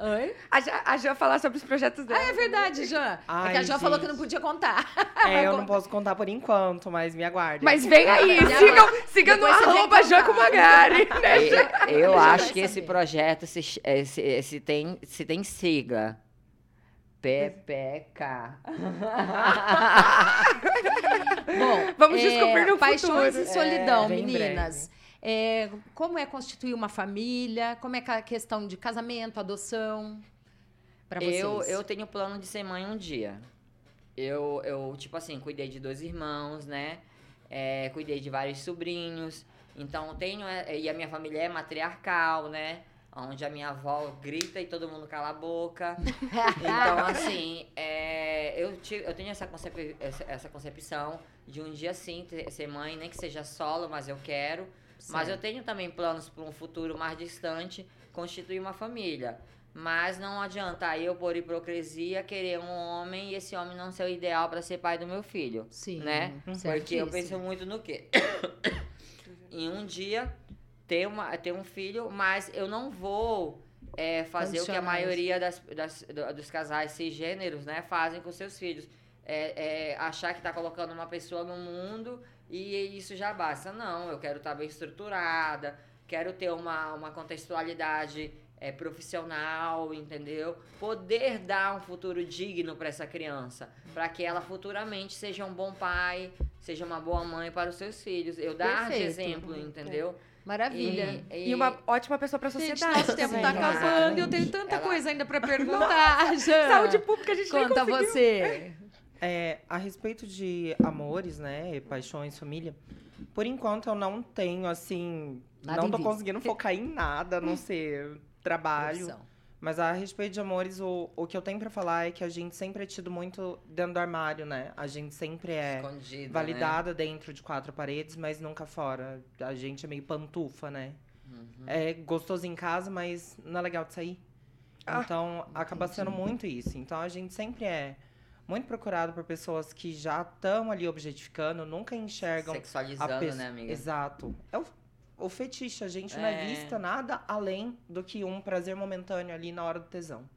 [SPEAKER 2] Oi?
[SPEAKER 3] A Jan, a Jan falar sobre os projetos dela.
[SPEAKER 2] Ah, é verdade, Jan. é que a
[SPEAKER 5] Ai,
[SPEAKER 2] Jan falou que
[SPEAKER 5] gente.
[SPEAKER 2] não podia contar.
[SPEAKER 5] É, eu
[SPEAKER 2] Vai
[SPEAKER 5] não posso contar por enquanto, mas me aguarde.
[SPEAKER 3] Mas vem aí, sigam,
[SPEAKER 2] mãe-
[SPEAKER 3] sigam no arroba
[SPEAKER 2] contar.
[SPEAKER 3] Jan com Magari. Né?
[SPEAKER 4] Eu, eu acho que esse
[SPEAKER 2] saber.
[SPEAKER 4] projeto se, eh, se, se tem, se tem sigla. PPK.
[SPEAKER 2] Bom,
[SPEAKER 3] Vamos
[SPEAKER 2] é,
[SPEAKER 3] descobrir no
[SPEAKER 2] Paixões
[SPEAKER 3] futuro.
[SPEAKER 2] e solidão,
[SPEAKER 5] É,
[SPEAKER 2] meninas. É, como é constituir uma família? Como é que a questão de casamento, adoção? Pra vocês.
[SPEAKER 4] eu, eu tenho plano de ser mãe um dia. Eu, eu, tipo assim, cuidei de dois irmãos, né? é, cuidei de vários sobrinhos. Então tenho. é, E a minha família é matriarcal, né? Onde a minha avó grita e todo mundo cala a boca. então, assim, é, eu, tive, eu tenho essa, concep, essa, essa concepção de um dia sim ser mãe, nem que seja solo, mas eu quero. Mas eu tenho também planos para um futuro mais distante, constituir uma família. Mas não adianta eu, por hipocrisia, querer um homem e esse homem não ser o ideal para ser pai do meu filho.
[SPEAKER 2] Sim.
[SPEAKER 4] Né? Porque eu penso muito no quê? em um dia ter, uma, ter um filho, mas eu não vou é, fazer o que a maioria das, das- do- dos casais cisgêneros né, fazem com seus filhos. É, é achar que está colocando uma pessoa no mundo e isso já basta. Não, eu quero estar bem estruturada, quero ter uma, uma contextualidade é, profissional, entendeu? Poder dar um futuro digno para essa criança, para que ela futuramente seja um bom pai, seja uma boa mãe para os seus filhos. Eu dar de exemplo, entendeu?
[SPEAKER 2] Maravilha.
[SPEAKER 3] E uma ótima pessoa pra
[SPEAKER 2] Gente,
[SPEAKER 3] sociedade.
[SPEAKER 2] nosso tempo tá
[SPEAKER 3] né?
[SPEAKER 2] acabando. Eu tenho tanta
[SPEAKER 4] Ela-
[SPEAKER 2] coisa ainda pra perguntar. Jean.
[SPEAKER 3] Saúde pública a gente
[SPEAKER 2] Conta você.
[SPEAKER 5] É, a respeito de amores, né, paixões, família, por enquanto eu não tenho, assim,
[SPEAKER 2] Nada
[SPEAKER 5] não
[SPEAKER 2] vista.
[SPEAKER 5] conseguindo focar em nada, a não ser trabalho.
[SPEAKER 2] Profissão.
[SPEAKER 5] Mas a respeito de amores, o, o que eu tenho pra falar é que a gente sempre é tido muito dentro do armário, né? A gente sempre é
[SPEAKER 4] Escondida,
[SPEAKER 5] validada dentro de quatro paredes, mas nunca fora. A gente é meio pantufa, né?
[SPEAKER 4] Uhum.
[SPEAKER 5] É gostoso em casa, mas não é legal de sair.
[SPEAKER 3] Ah,
[SPEAKER 5] então, acaba sendo muito isso. Então, a gente sempre é muito procurado por pessoas que já estão ali objetificando, nunca enxergam a
[SPEAKER 4] Sexualizando,
[SPEAKER 5] pessoa.
[SPEAKER 4] né, amiga?
[SPEAKER 5] Exato. É o, o fetiche. A gente não é
[SPEAKER 4] É.
[SPEAKER 5] vista nada além do que um prazer momentâneo ali na hora do tesão.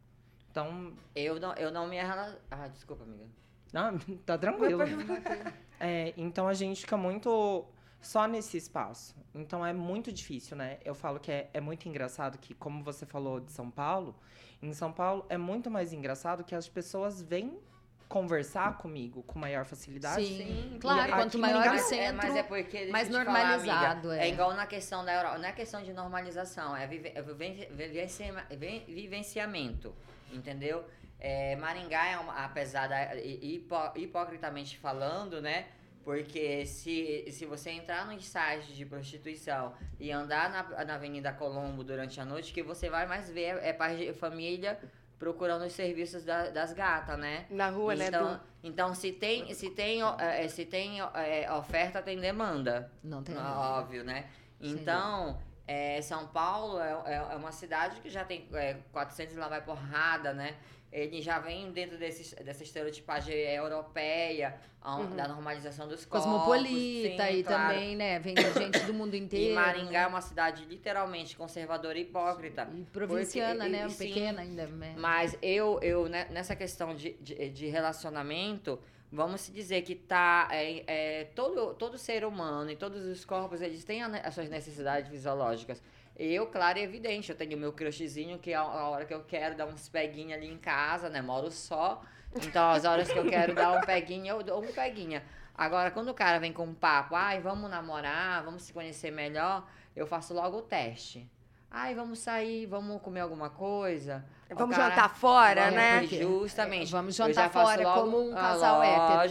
[SPEAKER 5] Então,
[SPEAKER 4] Eu não, eu não me rela... Ah, desculpa, amiga.
[SPEAKER 5] não, tá tranquilo. É, então a gente fica muito só nesse espaço. Então é muito difícil, né? Eu falo que é, é muito engraçado que, como você falou de São Paulo, em São Paulo é muito mais engraçado que as pessoas vêm conversar comigo com maior facilidade.
[SPEAKER 2] Sim, claro.
[SPEAKER 5] aqui
[SPEAKER 2] Quanto maior o
[SPEAKER 5] não.
[SPEAKER 4] É,
[SPEAKER 2] centro,
[SPEAKER 4] mas é porque,
[SPEAKER 2] mais
[SPEAKER 4] te falar,
[SPEAKER 2] normalizado,
[SPEAKER 4] amiga,
[SPEAKER 2] é.
[SPEAKER 4] é. igual na questão da Europa. Não é questão de normalização, é, vive, é viven- vivencia- viven- vivenciamento, entendeu? É, Maringá, é uma, apesar da, hi- hipo- hipocritamente falando, né? Porque se, se você entrar nos sites de prostituição e andar na, na Avenida Colombo durante a noite, o que você vai mais ver é de família procurando os serviços da- das gatas, né?
[SPEAKER 3] Na rua, né?
[SPEAKER 4] então,
[SPEAKER 3] do-
[SPEAKER 4] então se tem, se tem, é, se tem é, oferta, tem demanda.
[SPEAKER 2] Não tem.
[SPEAKER 4] Óbvio, né? Então, é, São Paulo é, é- é uma cidade que já tem é, 400 e lá vai porrada, né? Ele já vem dentro desse, dessa estereotipagem europeia,
[SPEAKER 3] Uhum.
[SPEAKER 4] da normalização dos corpos.
[SPEAKER 2] Cosmopolita
[SPEAKER 4] sim,
[SPEAKER 2] e
[SPEAKER 4] claro.
[SPEAKER 2] também, né? Vem gente do mundo inteiro.
[SPEAKER 4] E Maringá é uma cidade literalmente conservadora e hipócrita.
[SPEAKER 2] E provinciana,
[SPEAKER 4] Porque-
[SPEAKER 2] né?
[SPEAKER 4] e- sim.
[SPEAKER 2] Pequena ainda. Né?
[SPEAKER 4] Mas eu, eu né, nessa questão de, de, de relacionamento, vamos dizer que tá. É, é, todo, todo ser humano e todos os corpos, eles têm as suas necessidades fisiológicas. Eu, claro e evidente, eu tenho meu crushzinho que a, a hora que eu quero dar uns peguinhos ali em casa, né? Moro só. Então, as horas que eu quero dar um peguinha, eu dou um peguinha. Agora, quando o cara vem com um papo, ai, vamos namorar, vamos se conhecer melhor, eu faço logo o teste. Ai, vamos sair, vamos comer alguma coisa.
[SPEAKER 3] Vamos
[SPEAKER 4] cara-
[SPEAKER 3] jantar fora, né?
[SPEAKER 4] Justamente.
[SPEAKER 2] É, vamos jantar fora
[SPEAKER 4] logo-
[SPEAKER 2] como um
[SPEAKER 4] Ah,
[SPEAKER 2] casal hétero, né?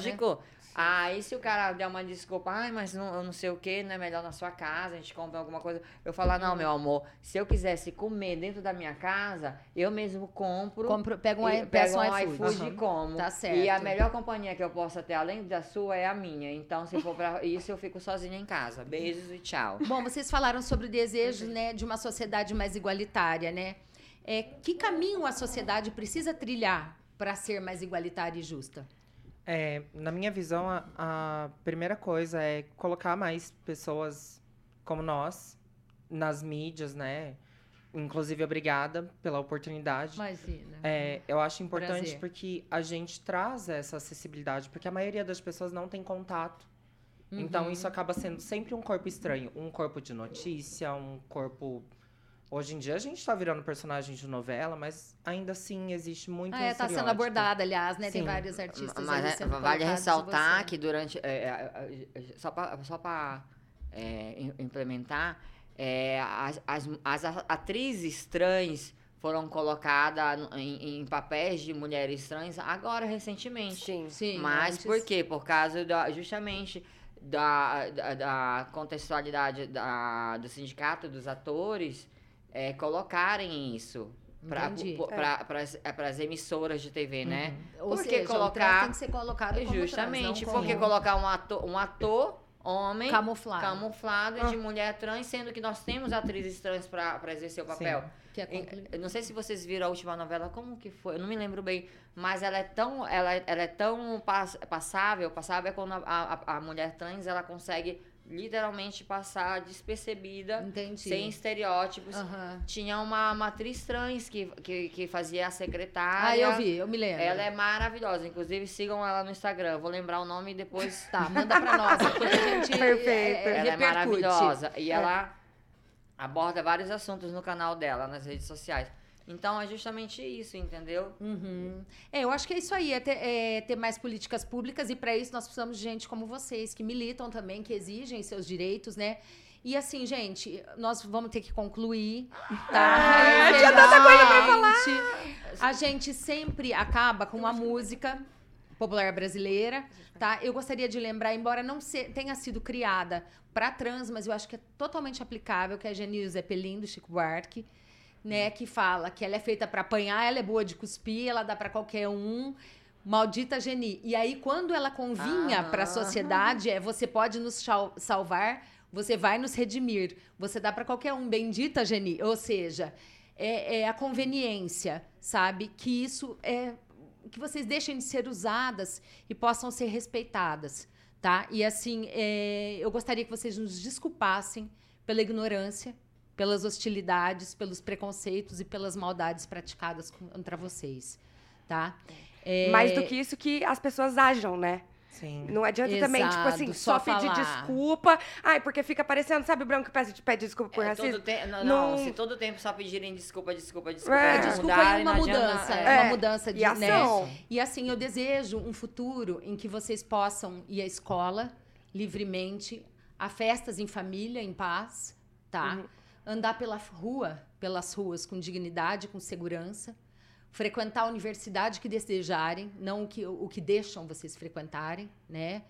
[SPEAKER 4] Aí se o cara der uma desculpa, ai, mas não, eu não sei o que, não é melhor na sua casa, a gente compra alguma coisa. Eu falo, não, meu amor, se eu quisesse comer dentro da minha casa, eu mesmo compro.
[SPEAKER 2] Compro, pega um,
[SPEAKER 4] e pego
[SPEAKER 2] um
[SPEAKER 4] um
[SPEAKER 2] iFood.
[SPEAKER 4] iFood e como.
[SPEAKER 2] Tá certo.
[SPEAKER 4] E a melhor companhia que eu possa ter, além da sua, é a minha. Então, se for pra isso, eu fico sozinha em casa. Beijos e tchau.
[SPEAKER 2] Bom, vocês falaram sobre o desejo né, de uma sociedade mais igualitária, né? É, que caminho a sociedade precisa trilhar para ser mais igualitária e justa?
[SPEAKER 5] É, na minha visão, a, a primeira coisa é colocar mais pessoas como nós nas mídias, né? Inclusive, obrigada pela oportunidade.
[SPEAKER 2] Imagina.
[SPEAKER 5] É, eu acho importante
[SPEAKER 2] Prazer.
[SPEAKER 5] porque a gente traz essa acessibilidade, porque a maioria das pessoas não tem contato. Então,
[SPEAKER 2] Uhum.
[SPEAKER 5] isso acaba sendo sempre um corpo estranho. Um corpo de notícia, um corpo. Hoje em dia a gente tá virando personagem de novela, mas ainda assim existe muito
[SPEAKER 2] Ah, é, tá sendo abordada, aliás, né? Tem
[SPEAKER 5] Sim.
[SPEAKER 2] vários artistas
[SPEAKER 4] Mas
[SPEAKER 2] ali
[SPEAKER 4] é,
[SPEAKER 2] sendo
[SPEAKER 4] vale ressaltar
[SPEAKER 2] você.
[SPEAKER 4] que durante. é, é, é, só para só pra, é, im- implementar, é, as, as, as atrizes trans foram colocadas em, em papéis de mulheres trans agora, recentemente.
[SPEAKER 3] Sim.
[SPEAKER 2] Sim,
[SPEAKER 4] Mas
[SPEAKER 2] antes-
[SPEAKER 4] por quê? Por causa da. Justamente. da, da, da contextualidade da, do sindicato dos atores é, colocarem isso para é. as emissoras de TV, uhum. né?
[SPEAKER 2] Ou porque seja, colocar tem que ser colocado
[SPEAKER 4] justamente
[SPEAKER 2] trans,
[SPEAKER 4] porque colocar um ator, um ator homem
[SPEAKER 2] camuflado,
[SPEAKER 4] camuflado ah. de mulher trans, sendo que nós temos atrizes trans para exercer o papel. Sim.
[SPEAKER 2] Que é
[SPEAKER 4] não sei se vocês viram a última novela, como que foi? Eu não me lembro bem, mas ela é tão, ela, ela é tão pass, passável, passável é quando a, a, a mulher trans ela consegue literalmente passar despercebida,
[SPEAKER 2] Entendi.
[SPEAKER 4] sem estereótipos.
[SPEAKER 2] Uhum.
[SPEAKER 4] Tinha uma matriz trans que, que, que, fazia a secretária.
[SPEAKER 2] Ah, eu vi, eu me lembro.
[SPEAKER 4] Ela é maravilhosa. Inclusive, sigam ela no Instagram. Vou lembrar o nome e depois.
[SPEAKER 2] Tá, manda pra nós. gente
[SPEAKER 3] Perfeito.
[SPEAKER 4] É, ela é maravilhosa. E ela aborda vários assuntos no canal dela, nas redes sociais. Então é justamente isso, entendeu?
[SPEAKER 2] Uhum. É, eu acho que é isso aí, é ter, é ter mais políticas públicas e para isso nós precisamos de gente como vocês, que militam também, que exigem seus direitos, né? E assim, gente, nós vamos ter que concluir, tá?
[SPEAKER 3] É, tinha tanta coisa pra falar.
[SPEAKER 2] A gente sempre acaba com uma música popular brasileira, tá? Eu gostaria de lembrar, embora não se, tenha sido criada para trans, mas eu acho que é totalmente aplicável, que é a Genil Zeppelin, do Chico Buarque, né, que fala que ela é feita para apanhar, ela é boa de cuspir, ela dá para qualquer um. Maldita Geni. E aí, quando ela convinha para a sociedade, é você pode nos salvar, você vai nos redimir. Você dá para qualquer um. Bendita Geni. Ou seja, é, é, a conveniência, sabe? Que isso é. Que vocês deixem de ser usadas e possam ser respeitadas tá? E assim, é, eu gostaria que vocês nos desculpassem pela ignorância, pelas hostilidades, pelos preconceitos e pelas maldades praticadas contra vocês, tá?
[SPEAKER 3] É... Mais do que isso, que as pessoas ajam, né?
[SPEAKER 5] Sim.
[SPEAKER 3] Não adianta Exato, também, tipo assim, só, só pedir desculpa. Ai, porque fica parecendo, sabe o branco que pede, pede desculpa por é, racismo?
[SPEAKER 4] Te... Não, não, não, se todo tempo só pedirem desculpa, desculpa, desculpa. É.
[SPEAKER 2] Desculpa e uma mudança. É. Uma mudança de
[SPEAKER 3] e ação.
[SPEAKER 2] Né? E assim, eu desejo um futuro em que vocês possam ir à escola livremente, a festas em família, em paz, tá? Uhum. Andar pela rua, pelas ruas com dignidade, com segurança frequentar a universidade que desejarem, não o que, o que deixam vocês frequentarem, né?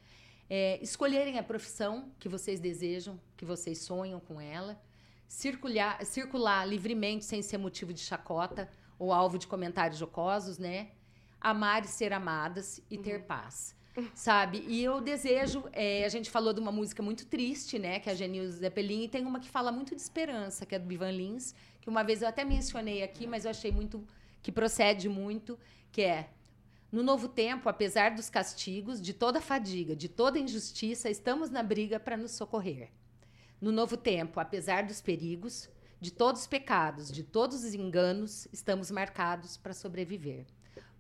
[SPEAKER 2] É, escolherem a profissão que vocês desejam, que vocês sonham com ela, circular, circular livremente sem ser motivo de chacota ou alvo de comentários jocosos, né? Amar e ser amadas e ter uhum. paz. Sabe? E eu desejo. É, a gente falou de uma música muito triste, né? Que é a Genil Zeppelin, e tem uma que fala muito de esperança, que é do Ivan Lins, que uma vez eu até mencionei aqui, mas eu achei muito que procede muito, que é no novo tempo, apesar dos castigos, de toda fadiga, de toda injustiça, estamos na briga para nos socorrer. No novo tempo, apesar dos perigos, de todos os pecados, de todos os enganos, estamos marcados para sobreviver.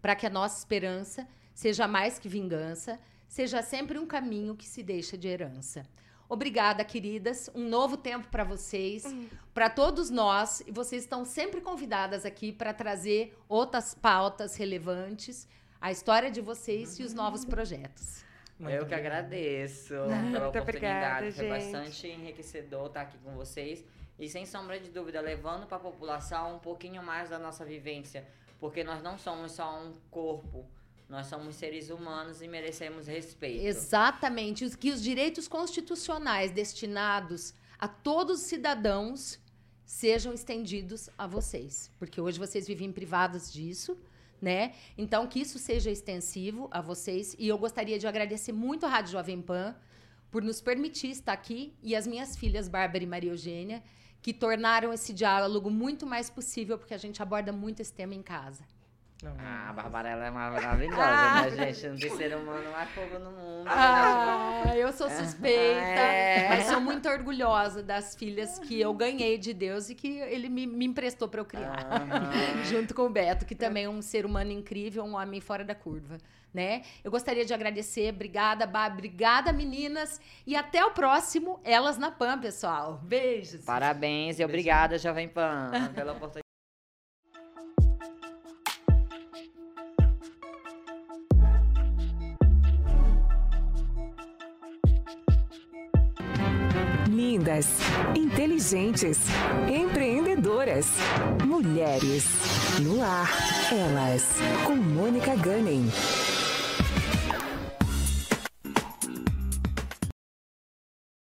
[SPEAKER 2] Para que a nossa esperança seja mais que vingança, seja sempre um caminho que se deixa de herança. Obrigada, queridas. Um novo tempo para vocês, uhum. para todos nós. E vocês estão sempre convidadas aqui para trazer outras pautas relevantes, a história de vocês uhum. e os novos projetos.
[SPEAKER 4] Muito eu que agradeço pela oportunidade. Obrigada, Foi bastante enriquecedor estar aqui com vocês. E sem sombra de dúvida, levando para a população um pouquinho mais da nossa vivência. Porque nós não somos só um corpo nós somos seres humanos e merecemos respeito.
[SPEAKER 2] Exatamente. Os, que os direitos constitucionais destinados a todos os cidadãos sejam estendidos a vocês. Porque hoje vocês vivem privados disso, né? Então, que isso seja extensivo a vocês. E eu gostaria de agradecer muito à Rádio Jovem Pan por nos permitir estar aqui e as minhas filhas, Bárbara e Maria Eugênia, que tornaram esse diálogo muito mais possível, porque a gente aborda muito esse tema em casa.
[SPEAKER 4] Ah, a Bárbara ela é maravilhosa, ah. né, gente? Não tem ser humano mais fogo no mundo. Né,
[SPEAKER 2] ah, né? eu sou suspeita, é. mas sou muito orgulhosa das filhas que eu ganhei de Deus e que ele me, me emprestou para eu criar. Junto com o Beto, que também é um ser humano incrível, um homem fora da curva. Né? Eu gostaria de agradecer, obrigada, Bá, obrigada, meninas, e até o próximo Elas na Pan, pessoal. Beijos.
[SPEAKER 4] Parabéns e obrigada, Jovem Pan, pela oportunidade.
[SPEAKER 1] Lindas, inteligentes, empreendedoras, mulheres. No ar, elas, com Mônica Gunning.